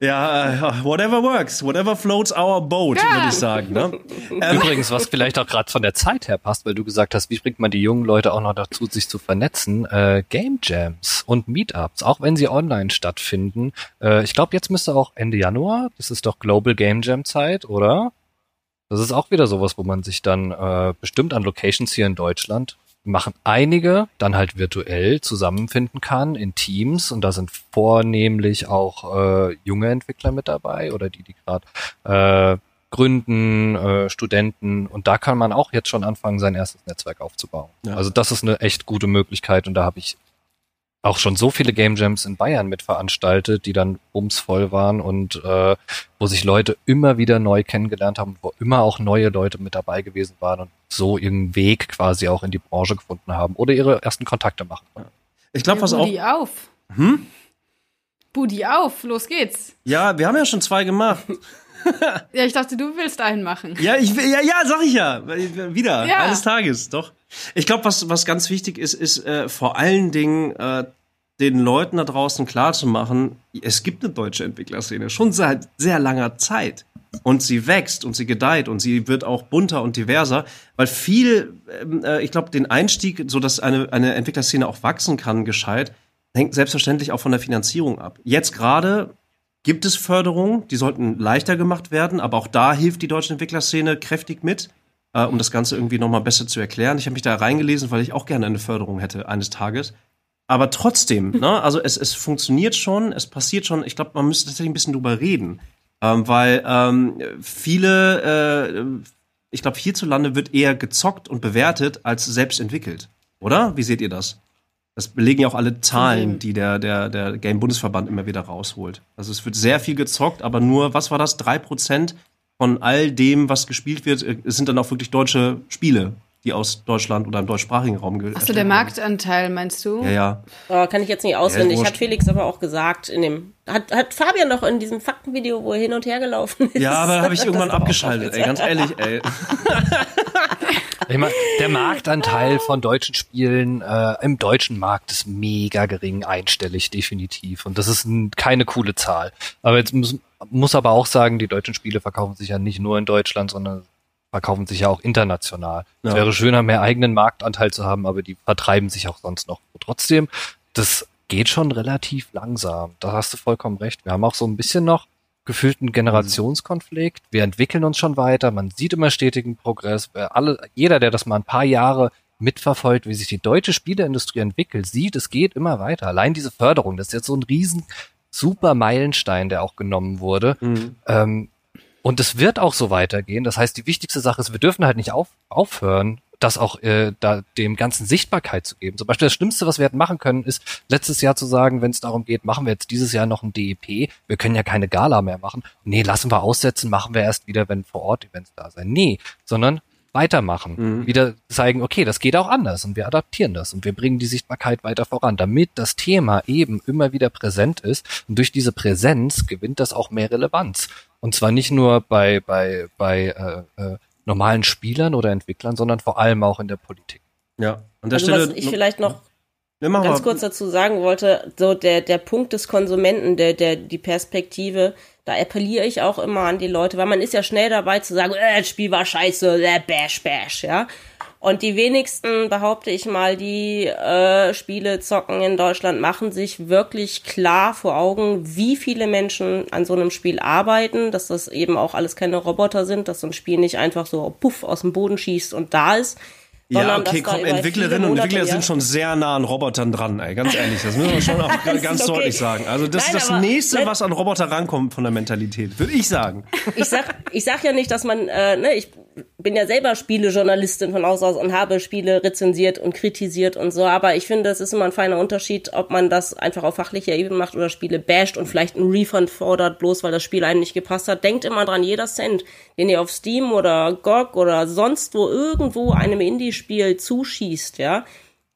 B: Ja, uh, whatever works, whatever floats our boat, ja. würde ich sagen. Ne?
C: Ähm, Übrigens, was vielleicht auch gerade von der Zeit her passt, weil du gesagt hast, wie bringt man die jungen Leute auch noch dazu, sich zu vernetzen? Äh, Game Jams und Meetups, auch wenn sie online stattfinden. Äh, ich glaube, jetzt müsste auch Ende Januar, das ist doch Global Game Jam Zeit, oder? Das ist auch wieder sowas, wo man sich dann äh, bestimmt an Locations hier in Deutschland machen einige dann halt virtuell zusammenfinden kann in Teams und da sind vornehmlich auch äh, junge Entwickler mit dabei oder die, die gerade äh, gründen, äh, Studenten und da kann man auch jetzt schon anfangen, sein erstes Netzwerk aufzubauen. Ja. Also das ist eine echt gute Möglichkeit und da habe ich auch schon so viele Game Jams in Bayern mitveranstaltet, die dann bumsvoll waren und äh, wo sich Leute immer wieder neu kennengelernt haben, wo immer auch neue Leute mit dabei gewesen waren und so ihren Weg quasi auch in die Branche gefunden haben oder ihre ersten Kontakte machen.
B: Ich glaube, was
E: Budi
B: auch.
E: auf. Hm? Budi auf, los geht's.
B: Ja, wir haben ja schon zwei gemacht.
E: ja, ich dachte, du willst einen machen.
B: Ja, ich ja, ja, sag ich ja. Wieder, ja. eines Tages, doch. Ich glaube, was, was ganz wichtig ist, ist äh, vor allen Dingen äh, den Leuten da draußen klarzumachen, es gibt eine deutsche Entwicklerszene schon seit sehr langer Zeit. Und sie wächst und sie gedeiht und sie wird auch bunter und diverser, weil viel, ähm, äh, ich glaube, den Einstieg, so dass eine, eine Entwicklerszene auch wachsen kann, gescheit, hängt selbstverständlich auch von der Finanzierung ab. Jetzt gerade gibt es Förderungen, die sollten leichter gemacht werden, aber auch da hilft die deutsche Entwicklerszene kräftig mit äh, um das Ganze irgendwie nochmal besser zu erklären. Ich habe mich da reingelesen, weil ich auch gerne eine Förderung hätte eines Tages. Aber trotzdem, ne, also es, es funktioniert schon, es passiert schon. Ich glaube, man müsste tatsächlich ein bisschen drüber reden. Ähm, weil ähm, viele, äh, ich glaube, hierzulande wird eher gezockt und bewertet als selbst entwickelt. Oder? Wie seht ihr das? Das belegen ja auch alle Zahlen, die der, der, der Game-Bundesverband immer wieder rausholt. Also es wird sehr viel gezockt, aber nur, was war das, drei Prozent von all dem, was gespielt wird, äh, sind dann auch wirklich deutsche Spiele. die aus Deutschland oder im deutschsprachigen Raum ge-
E: Achso, der Marktanteil meinst du?
B: werden. Ja,
D: Oh,
B: ja.
D: kann ich jetzt nicht auswendig.
B: wurscht.
D: hat Felix aber auch gesagt in dem. Hat, hat Fabian noch in diesem Faktenvideo, wo er hin und her gelaufen ist.
B: Ja, aber da habe ich irgendwann abgeschaltet, ey, ganz ehrlich, ey.
C: Ich mein, der Marktanteil von deutschen Spielen äh, im deutschen Markt ist mega gering, einstellig definitiv. Und das ist keine coole Zahl. Aber jetzt muss, muss aber auch sagen, die deutschen Spiele verkaufen sich ja nicht nur in Deutschland, sondern verkaufen sich ja auch international. Es
B: Ja.
C: wäre schöner, mehr eigenen Marktanteil zu haben, aber die vertreiben sich auch sonst noch. Trotzdem, das geht schon relativ langsam. Da hast du vollkommen recht. Wir haben auch so ein bisschen noch gefühlten Generationskonflikt. Wir entwickeln uns schon weiter. Man sieht immer stetigen Progress. Alle, jeder, der das mal ein paar Jahre mitverfolgt, wie sich die deutsche Spieleindustrie entwickelt, sieht, es geht immer weiter. Allein diese Förderung, das ist jetzt so ein riesen super Meilenstein, der auch genommen wurde.
B: Mhm.
C: Ähm, und es wird auch so weitergehen. Das heißt, die wichtigste Sache ist, wir dürfen halt nicht auf, aufhören, das auch äh, da dem ganzen Sichtbarkeit zu geben. Zum Beispiel das Schlimmste, was wir hätten machen können, ist letztes Jahr zu sagen, wenn es darum geht, machen wir jetzt dieses Jahr noch ein DEP, wir können ja keine Gala mehr machen. Nee, lassen wir aussetzen, machen wir erst wieder, wenn vor Ort Events da sein. Nee, sondern weitermachen.
B: Mhm.
C: Wieder zeigen, okay, das geht auch anders und wir adaptieren das und wir bringen die Sichtbarkeit weiter voran, damit das Thema eben immer wieder präsent ist und durch diese Präsenz gewinnt das auch mehr Relevanz. Und zwar nicht nur bei, bei, bei äh, äh, normalen Spielern oder Entwicklern, sondern vor allem auch in der Politik.
B: Ja, an der
D: Also
B: Stelle.
D: was ich vielleicht noch
B: Ne,
D: ganz
B: mal.
D: kurz dazu sagen wollte, so der, der Punkt des Konsumenten, der, der, die Perspektive, da appelliere ich auch immer an die Leute, weil man ist ja schnell dabei zu sagen, äh, das Spiel war scheiße, äh, bash, bash, ja. Und die wenigsten, behaupte ich mal, die äh, Spiele zocken in Deutschland, machen sich wirklich klar vor Augen, wie viele Menschen an so einem Spiel arbeiten, dass das eben auch alles keine Roboter sind, dass so ein Spiel nicht einfach so puff aus dem Boden schießt und da ist.
B: Ja,
D: sondern
B: okay, komm, Entwicklerinnen und Entwickler sind schon sehr nah an Robotern dran, ey, ganz ehrlich. Das müssen wir schon auch ganz
D: okay.
B: deutlich sagen. Also das
D: Nein,
B: ist das nächste,
D: Nein.
B: was an Roboter rankommt von der Mentalität, würde ich sagen.
D: ich sag, ich sag ja nicht, dass man, äh, ne, ich bin ja selber Spielejournalistin von Haus aus und habe Spiele rezensiert und kritisiert und so, aber ich finde, es ist immer ein feiner Unterschied, ob man das einfach auf fachlicher Ebene macht oder Spiele basht und vielleicht einen Refund fordert, bloß weil das Spiel einem nicht gepasst hat. Denkt immer dran, jeder Cent, den ihr auf Steam oder GOG oder sonst wo irgendwo einem Indie-Spiel zuschießt, ja,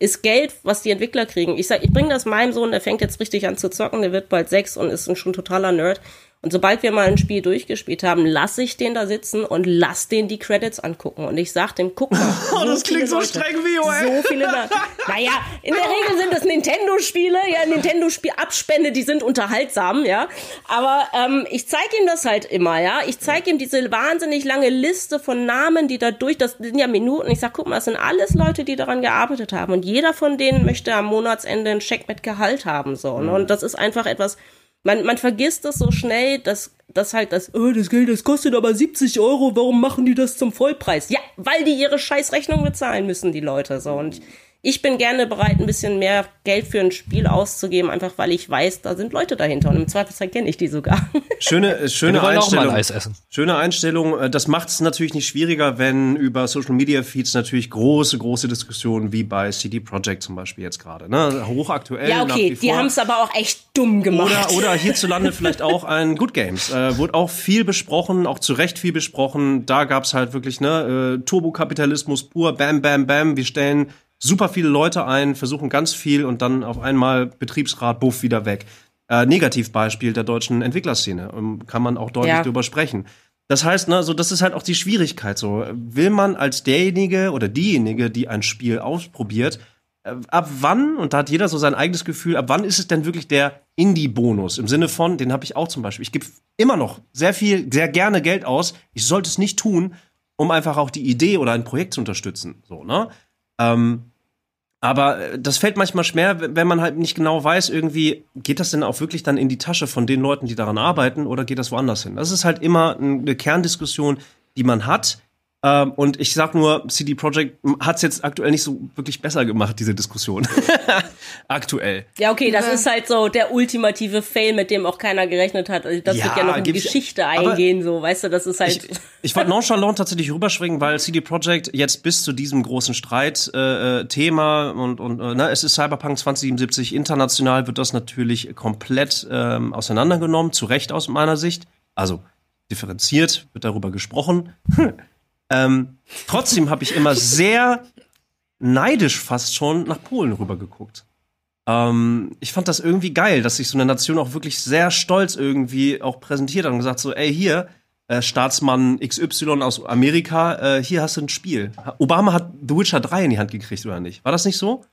D: ist Geld, was die Entwickler kriegen. Ich sag, ich bringe das meinem Sohn, der fängt jetzt richtig an zu zocken, der wird bald sechs und ist schon totaler Nerd. Und sobald wir mal ein Spiel durchgespielt haben, lasse ich den da sitzen und lass den die Credits angucken. Und ich sag dem, guck mal.
B: Oh, das klingt so
D: Leute,
B: streng, Vio, ey.
D: So viele da. Naja, in der Regel sind das Nintendo-Spiele, ja, Nintendo-Spiel-Abspende, die sind unterhaltsam, ja. Aber ähm, ich zeige ihm das halt immer, ja. Ich zeige ihm diese wahnsinnig lange Liste von Namen, die da durch, das sind ja Minuten. Ich sag, guck mal, das sind alles Leute, die daran gearbeitet haben. Und jeder von denen möchte am Monatsende einen Scheck mit Gehalt haben, so. Ne? Und das ist einfach etwas, man, man vergisst es so schnell, dass, dass halt das, oh, das Geld, das kostet aber 70 Euro, warum machen die das zum Vollpreis? Ja, weil die ihre Scheißrechnung bezahlen müssen, die Leute, so. Und ich bin gerne bereit, ein bisschen mehr Geld für ein Spiel auszugeben, einfach weil ich weiß, da sind Leute dahinter und im Zweifelsfall kenne ich die sogar.
B: Schöne, äh, schöne
C: wollen auch mal
B: Einstellung.
C: Eis essen.
B: Schöne Einstellung. Äh, Das macht es natürlich nicht schwieriger, wenn über Social Media Feeds natürlich große, große Diskussionen wie bei CD Projekt zum Beispiel jetzt gerade. Ne? Hochaktuell.
D: ja,
B: nach
D: okay, die haben es aber auch echt dumm gemacht.
B: Oder, oder hierzulande vielleicht auch ein Good Games. Äh, wurde auch viel besprochen, auch zu Recht viel besprochen. Da gab's halt wirklich ne äh, Turbokapitalismus pur, bam, bam, bam. Wir stellen super viele Leute ein, versuchen ganz viel und dann auf einmal Betriebsrat, buff, wieder weg. Äh, Negativbeispiel der deutschen Entwicklerszene. Ähm, kann man auch deutlich
D: Ja.
B: drüber sprechen. Das heißt, ne, so das ist halt auch die Schwierigkeit. So will man als derjenige oder diejenige, die ein Spiel ausprobiert, äh, ab wann, und da hat jeder so sein eigenes Gefühl, ab wann ist es denn wirklich der Indie-Bonus? Im Sinne von, den habe ich auch zum Beispiel. Ich gebe immer noch sehr viel, sehr gerne Geld aus. Ich sollte es nicht tun, um einfach auch die Idee oder ein Projekt zu unterstützen. So, ne? Ähm, aber äh, das fällt manchmal schwer, wenn wenn man halt nicht genau weiß, irgendwie, geht das denn auch wirklich dann in die Tasche von den Leuten, die daran arbeiten, oder geht das woanders hin? Das ist halt immer eine Kerndiskussion, die man hat. Ähm, und ich sag nur, CD Projekt hat es jetzt aktuell nicht so wirklich besser gemacht, diese Diskussion. aktuell.
D: Ja, okay, das
E: Ja.
D: ist halt so der ultimative Fail, mit dem auch keiner gerechnet hat. Also das
B: Ja,
D: wird ja noch in
B: ich-
D: Geschichte
B: aber
D: eingehen, so, weißt du, das ist halt.
B: Ich, ich wollte nonchalant tatsächlich rüberschwingen, weil CD Projekt jetzt bis zu diesem großen Streit-Thema äh, Thema und, und äh, ne, es ist Cyberpunk 2077, international wird das natürlich komplett ähm, auseinandergenommen, zu Recht aus meiner Sicht. Also differenziert wird darüber gesprochen. Ähm, trotzdem habe ich immer sehr neidisch fast schon nach Polen rübergeguckt. Ähm, ich fand das irgendwie geil, dass sich so eine Nation auch wirklich sehr stolz irgendwie auch präsentiert hat und gesagt so, ey, hier, äh, Staatsmann XY aus Amerika, äh, hier hast du ein Spiel. Obama hat The Witcher 3 in die Hand gekriegt, oder nicht? War das nicht so?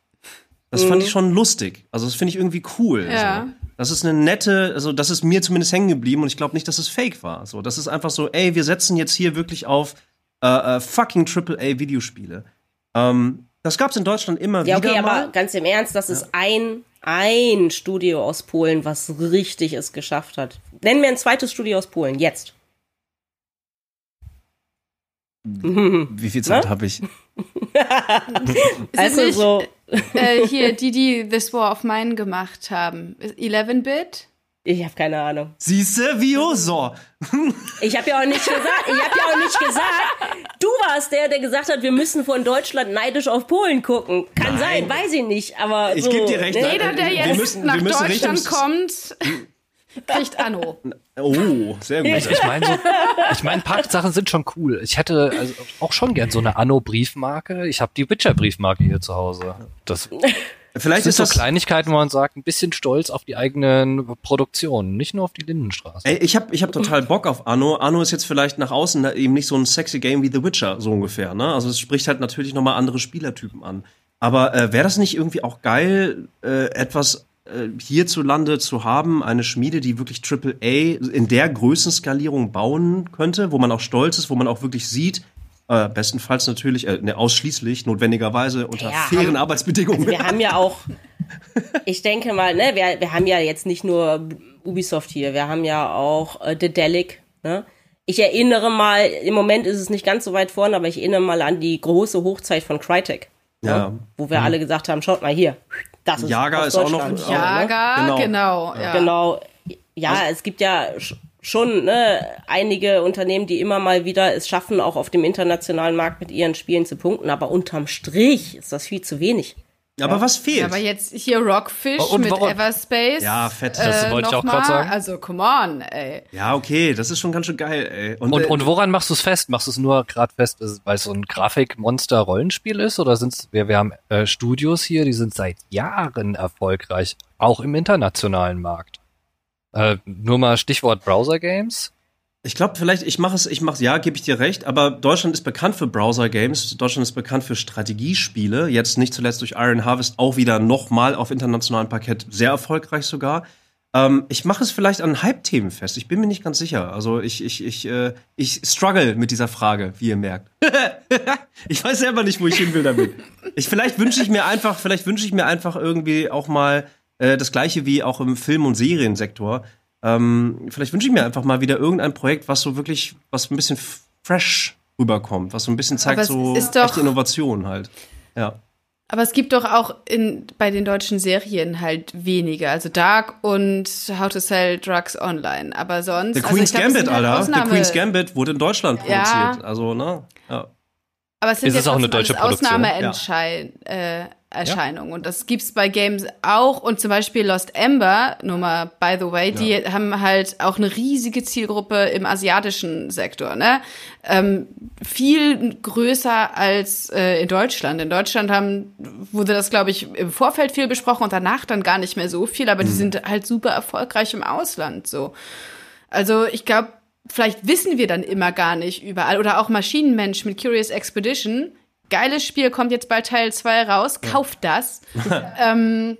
B: Das fand ich schon lustig. Also das finde ich irgendwie cool.
E: Ja.
B: So. Das ist eine nette, also das ist mir zumindest hängen geblieben und ich glaube nicht, dass es fake war. So, das ist einfach so, ey, wir setzen jetzt hier wirklich auf äh, äh, fucking AAA Videospiele. Ähm, das gab's in Deutschland immer
D: Ja,
B: wieder
D: okay,
B: mal.
D: aber ganz im Ernst, das ist ein, ein Studio aus Polen, was richtig es geschafft hat. Nenn mir ein zweites Studio aus Polen, jetzt.
B: Wie viel Zeit
D: Ne?
B: habe ich?
E: Ist es
D: Also
E: nicht,
D: so,
E: äh, hier, die, die This War of Mine gemacht haben. 11-Bit?
D: Ich habe keine Ahnung.
B: Siehste, wie oh, so.
D: Ich habe ja auch nicht gesagt, ich habe ja auch nicht gesagt, du warst der, der gesagt hat, wir müssen von Deutschland neidisch auf Polen gucken. Kann sein, weiß ich nicht, aber
B: Ich
D: so,
B: geb dir recht,
D: ne?
B: nein.
E: Jeder, der jetzt
B: müssen-
E: nach Deutschland kommt, kriegt Anno.
B: Oh, sehr gut.
C: Also ich meine, so, ich meine, ein paar Sachen sind schon cool. Ich hätte also auch schon gern so eine Anno-Briefmarke. Ich habe die Witcher-Briefmarke hier zu Hause. Das
B: Vielleicht
C: sind
B: ist
C: so
B: das.
C: Kleinigkeiten, wo man sagt, ein bisschen stolz auf die eigenen Produktionen, nicht nur auf die Lindenstraße.
B: Ey, ich habe ich hab total Bock auf Anno. Anno ist jetzt vielleicht nach außen eben nicht so ein sexy Game wie The Witcher, so ungefähr. Ne? Also es spricht halt natürlich nochmal andere Spielertypen an. Aber äh, wäre das nicht irgendwie auch geil, äh, etwas äh, hierzulande zu haben, eine Schmiede, die wirklich AAA in der Größenskalierung bauen könnte, wo man auch stolz ist, wo man auch wirklich sieht, äh, bestenfalls natürlich, äh, ne, ausschließlich, notwendigerweise unter
D: Ja,
B: fairen
D: haben-
B: Arbeitsbedingungen.
D: Wir haben ja auch, ich denke mal, ne, wir, wir haben ja jetzt nicht nur Ubisoft hier, wir haben ja auch äh, Dedelic, ne? Ich erinnere mal, im Moment ist es nicht ganz so weit vorne, aber ich erinnere mal an die große Hochzeit von Crytek,
B: ja.
D: wo wir alle gesagt haben, schaut mal hier, das ist
B: Jager ist auch noch- auch, ne?
E: Jager,
B: Genau.
E: genau. ja.
D: Genau. Ja, es gibt ja schon ne, einige Unternehmen, die immer mal wieder es schaffen, auch auf dem internationalen Markt mit ihren Spielen zu punkten, aber unterm Strich ist das viel zu wenig.
B: Aber was fehlt?
E: Aber jetzt hier Rockfish
C: Und
E: mit
C: warum-
E: Everspace.
B: Ja, fett.
C: Das
E: äh,
C: wollte ich auch grad sagen.
E: Also, come on, ey.
B: ja, okay, das ist schon ganz schön geil, ey.
C: Und,
B: äh,
C: und woran machst du es fest? Machst du es nur gerade fest, weil es so ein Grafikmonster-Rollenspiel ist? Oder sind's, wir, wir haben äh, Studios hier, die sind seit Jahren erfolgreich, auch im internationalen Markt. Äh, nur mal Stichwort Browser-Games.
B: Ich glaube, vielleicht, ich mache es, ich mache ja, gebe ich dir recht, aber Deutschland ist bekannt für Browser-Games, Deutschland ist bekannt für Strategiespiele, jetzt nicht zuletzt durch Iron Harvest auch wieder nochmal auf internationalem Parkett sehr erfolgreich sogar. Ähm, ich mache es vielleicht an Hype-Themen fest, ich bin mir nicht ganz sicher. Also ich, ich, ich, äh, ich struggle mit dieser Frage, wie ihr merkt. ich weiß selber nicht, wo ich hin will damit. Ich, vielleicht wünsche ich mir einfach, vielleicht wünsche ich mir einfach irgendwie auch mal äh, das gleiche wie auch im Film- und Seriensektor. Ähm, vielleicht wünsche ich mir einfach mal wieder irgendein Projekt, was so wirklich, was ein bisschen fresh rüberkommt, was so ein bisschen zeigt so
E: ist doch-
B: echte Innovation halt. Ja.
E: Aber es gibt doch auch in, bei den deutschen Serien halt wenige. Also Dark und How to Sell Drugs Online. Aber sonst.
B: The
E: also
B: Queen's
E: ich glaub,
B: Gambit,
E: halt
B: Alter. The Queen's Gambit wurde in Deutschland
E: Ja.
B: produziert. Also, ne? Ja.
E: Aber es sind
C: Ist
E: jetzt
C: es auch eine deutsche Produktion?
E: Ausnahmeerscheinungen. Äh, Erscheinungen. Und das gibt's bei Games auch. Und zum Beispiel Lost Ember, nur mal by the way, die haben halt auch eine riesige Zielgruppe im asiatischen Sektor. Ne? Ähm, viel größer als äh, in Deutschland. In Deutschland haben, wurde das, glaube ich, im Vorfeld viel besprochen und danach dann gar nicht mehr so viel. Aber die sind halt super erfolgreich im Ausland. So. Also ich glaube, vielleicht wissen wir dann immer gar nicht überall. Oder auch Maschinenmensch mit Curious Expedition. Geiles Spiel, kommt jetzt bald Teil 2 raus. Kauft das. ähm,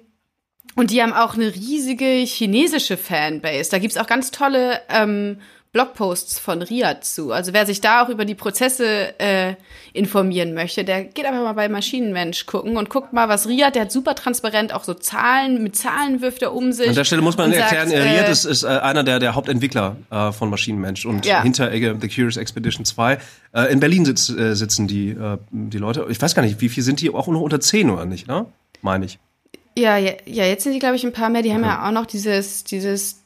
E: und die haben auch eine riesige chinesische Fanbase. Da gibt's auch ganz tolle ähm, Blogposts von Riyadh zu. Also wer sich da auch über die Prozesse äh, informieren möchte, der geht einfach mal bei Maschinenmensch gucken und guckt mal, was Riyadh, der hat super transparent auch so Zahlen, mit Zahlen wirft er um sich.
B: An der Stelle muss man erklären,
E: sagt,
B: Riyadh
E: äh,
B: ist, ist äh, einer der, der Hauptentwickler äh, von Maschinenmensch und
E: Ja.
B: hinter äh, The Curious Expedition 2. Äh, in Berlin sitz, äh, sitzen die, äh, die Leute. Ich weiß gar nicht, wie viel sind die? Auch noch unter 10 oder nicht, ne? Meine ich.
E: Ja, ja, ja, jetzt sind die, glaube ich, ein paar mehr. Die haben ja auch noch dieses, dieses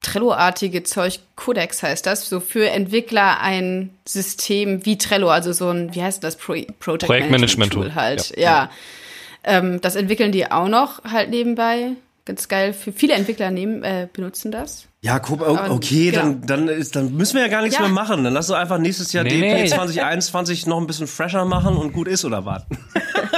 E: Trello-artige Zeug, Codex heißt das, so für Entwickler ein System wie Trello, also so ein, wie heißt das, Pro Project
C: Projektmanagement-Tool,
E: Tool halt,
C: ja.
E: ja. Ähm, das entwickeln die auch noch halt nebenbei. Ganz geil. Für viele Entwickler nehmen, äh, benutzen das.
B: Ja, guck,
E: Aber-
B: okay,
E: genau.
B: dann, dann, ist, dann müssen wir ja gar nichts
E: Ja.
B: mehr machen. Dann lass doch einfach nächstes Jahr
C: Nee,
B: DP
C: nee.
B: 2021 noch ein bisschen fresher machen und gut ist oder was?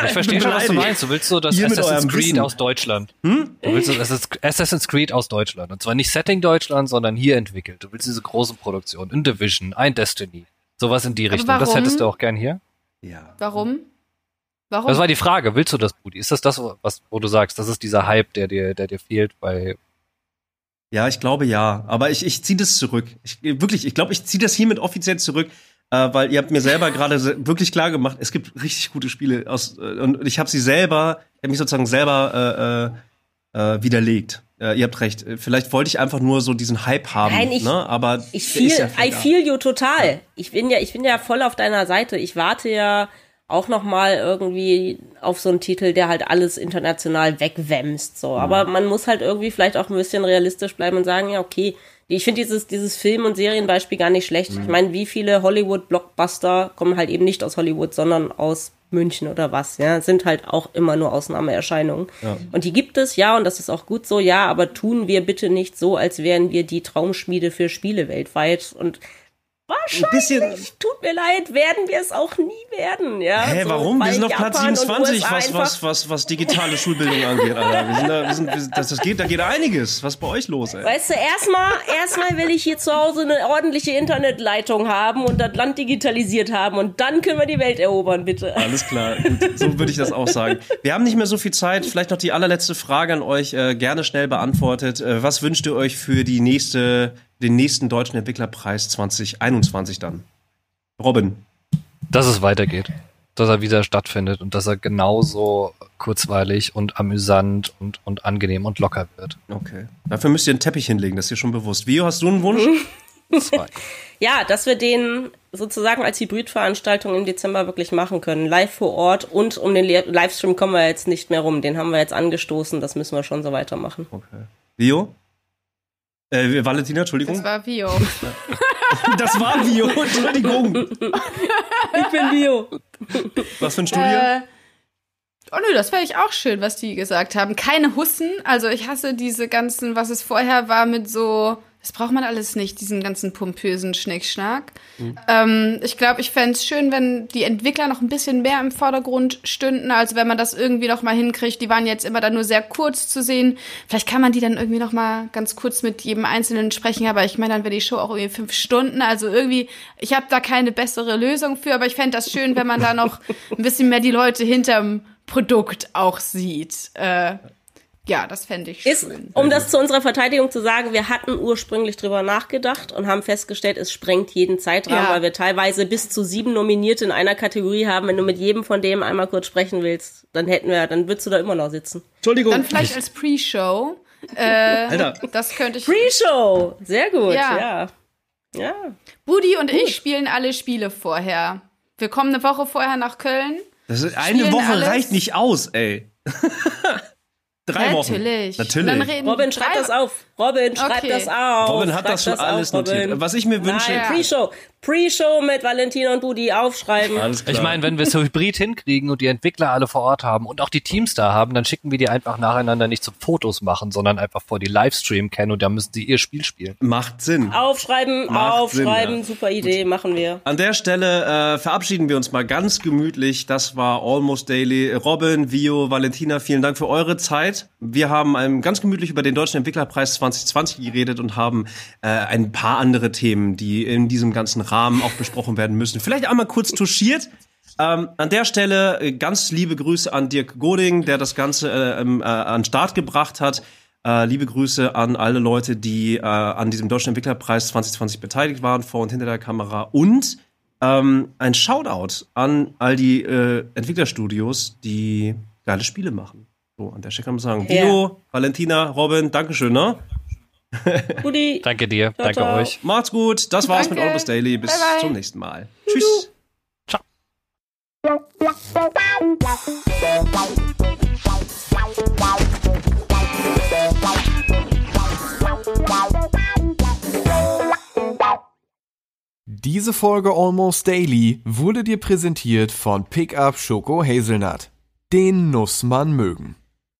C: Ich verstehe schon, was du meinst. Du willst so das Assassin's Creed
B: Wissen.
C: aus Deutschland. Du willst so das Assassin's Creed aus Deutschland. Und zwar nicht Setting Deutschland, sondern hier entwickelt. Du willst diese großen Produktionen. In Division, ein Destiny. Sowas in die
E: Aber
C: Richtung. Das hättest du auch gern hier.
B: Ja.
E: Warum? Warum?
C: Das war die Frage. Willst du das, Budi? Ist das das, was, wo du sagst, das ist dieser Hype, der dir, der dir fehlt bei
B: Ja, ich glaube ja. Aber ich, ich ziehe das zurück. Ich, wirklich, ich glaube, ich ziehe das hiermit offiziell zurück, äh, weil ihr habt mir selber gerade wirklich klar gemacht, es gibt richtig gute Spiele aus äh, und ich habe sie selber, ich habe mich sozusagen selber äh, äh, äh, widerlegt. Äh, ihr habt recht. Äh, Vielleicht wollte ich einfach nur so diesen Hype haben,
D: Nein, ich-
B: ne? Aber
D: Ich feel,
B: ja
D: I feel you total. Ich bin ja, ich bin ja voll auf deiner Seite. Ich warte ja auch noch mal irgendwie auf so einen Titel, der halt alles international wegwämst, so. Aber man muss halt irgendwie vielleicht auch ein bisschen realistisch bleiben und sagen, ja, okay, ich finde dieses, dieses Film- und Serienbeispiel gar nicht schlecht. Ich meine, wie viele Hollywood-Blockbuster kommen halt eben nicht aus Hollywood, sondern aus München oder was, ja, sind halt auch immer nur Ausnahmeerscheinungen. Und die gibt es, ja, und das ist auch gut so, ja, aber tun wir bitte nicht so, als wären wir die Traumschmiede für Spiele weltweit. Und. Wahrscheinlich, tut mir leid, werden wir es auch nie werden, ja.
B: Hä,
D: so,
B: warum? Wir sind auf Platz
D: Japan und
B: 27,
D: USA
B: was, was, was, was digitale Schulbildung angeht, Alter. Wir sind da, wir sind, wir sind, das, das geht, da geht einiges. Was ist bei euch los, ey?
D: Weißt du, erstmal, erstmal will ich hier zu Hause eine ordentliche Internetleitung haben und das Land digitalisiert haben und dann können wir die Welt erobern, bitte.
B: Alles klar, gut. so würde ich das auch sagen. Wir haben nicht mehr so viel Zeit. Vielleicht noch die allerletzte Frage an euch, äh, gerne schnell beantwortet. Äh, was wünscht ihr euch für die nächste, den nächsten deutschen Entwicklerpreis 2021 dann? Robin.
C: dass es weitergeht. Dass er wieder stattfindet und dass er genauso kurzweilig und amüsant und, und angenehm und locker wird.
B: Okay. Dafür müsst ihr einen Teppich hinlegen, das ist dir schon bewusst. Vio, hast du einen Wunsch?
C: Zwei.
D: Ja, dass wir den sozusagen als Hybridveranstaltung im Dezember wirklich machen können. Live vor Ort und um den Le Livestream kommen wir jetzt nicht mehr rum. Den haben wir jetzt angestoßen, das müssen wir schon so weitermachen.
B: Okay. Vio? Äh, Valentina, Entschuldigung.
E: das war Vio.
B: Das war Vio, Entschuldigung.
D: Ich bin Bio.
B: Was für ein Studio?
E: Äh, oh nö, das wäre ich auch schön, was die gesagt haben. Keine Hussen. Also ich hasse diese ganzen, was es vorher war mit so, das braucht man alles nicht, diesen ganzen pompösen Schnickschnack. Ähm, ich glaube, ich fände es schön, wenn die Entwickler noch ein bisschen mehr im Vordergrund stünden. Also wenn man das irgendwie noch mal hinkriegt. Die waren jetzt immer dann nur sehr kurz zu sehen. Vielleicht kann man die dann irgendwie noch mal ganz kurz mit jedem Einzelnen sprechen. Aber ich meine, dann wäre die Show auch irgendwie fünf Stunden. Also irgendwie, ich habe da keine bessere Lösung für. Aber ich fände das schön, wenn man da noch ein bisschen mehr die Leute hinterm Produkt auch sieht. Äh, ja, das fände ich
D: Ist,
E: schön.
D: um das zu unserer Verteidigung zu sagen, wir hatten ursprünglich drüber nachgedacht und haben festgestellt, es sprengt jeden Zeitrahmen,
E: Ja.
D: weil wir teilweise bis zu sieben Nominierte in einer Kategorie haben. Wenn du mit jedem von dem einmal kurz sprechen willst, dann hätten wir, dann würdest du da immer noch sitzen.
B: Entschuldigung.
E: Dann vielleicht als Pre-Show. Äh,
B: Alter.
E: das könnte ich.
D: Pre-Show! Sehr gut,
E: Ja.
D: ja. Ja.
E: Budi und ich spielen alle Spiele vorher. Wir kommen eine Woche vorher nach Köln.
B: Das ist, eine Woche
E: alles-
B: reicht nicht aus, ey. Drei Wochen.
E: Natürlich.
B: Natürlich.
E: Dann reden
D: Robin, schreib das auf. Robin, schreib
E: Okay.
D: das auf.
B: Robin hat
D: Schreib
B: das schon alles
D: auf,
B: notiert. Was ich mir wünsche.
D: Nein. Pre-Show. Pre-Show mit Valentina und Budi aufschreiben.
B: Alles klar.
C: Ich meine, wenn wir es hybrid hinkriegen und die Entwickler alle vor Ort haben und auch die Teams da haben, dann schicken wir die einfach nacheinander nicht zum Fotos machen, sondern einfach vor die Livestream kennen und dann müssen sie ihr Spiel spielen.
B: macht Sinn.
D: Aufschreiben,
B: Macht
D: aufschreiben.
B: Sinn, ja.
D: Super Idee, machen wir.
B: An der Stelle äh, verabschieden wir uns mal ganz gemütlich. Das war Almost Daily. Robin, Vio, Valentina, vielen Dank für eure Zeit. Wir haben ganz gemütlich über den Deutschen Entwicklerpreis 2020 geredet und haben äh, ein paar andere Themen, die in diesem ganzen Rahmen auch besprochen werden müssen. Vielleicht einmal kurz touchiert. Ähm, an der Stelle äh, ganz liebe Grüße an Dirk Goding, der das Ganze äh, ähm, äh, an den Start gebracht hat. Äh, liebe Grüße an alle Leute, die äh, an diesem Deutschen Entwicklerpreis 2020 beteiligt waren, vor und hinter der Kamera. Und ähm, ein Shoutout an all die äh, Entwicklerstudios, die geile Spiele machen. So, an der Stelle kann man sagen,
D: Ja.
B: Bio, Valentina, Robin, Dankeschön, ne?
D: Budi.
C: Danke dir,
D: Ciao,
C: danke
D: ciao.
C: euch.
B: Macht's gut, das war's
E: Danke.
B: mit Almost Daily. Bis
E: Bye, bye.
B: zum nächsten Mal. Tschüss.
A: Diese Folge Almost Daily wurde dir präsentiert von Pickup Schoko Hazelnut. Den muss man mögen.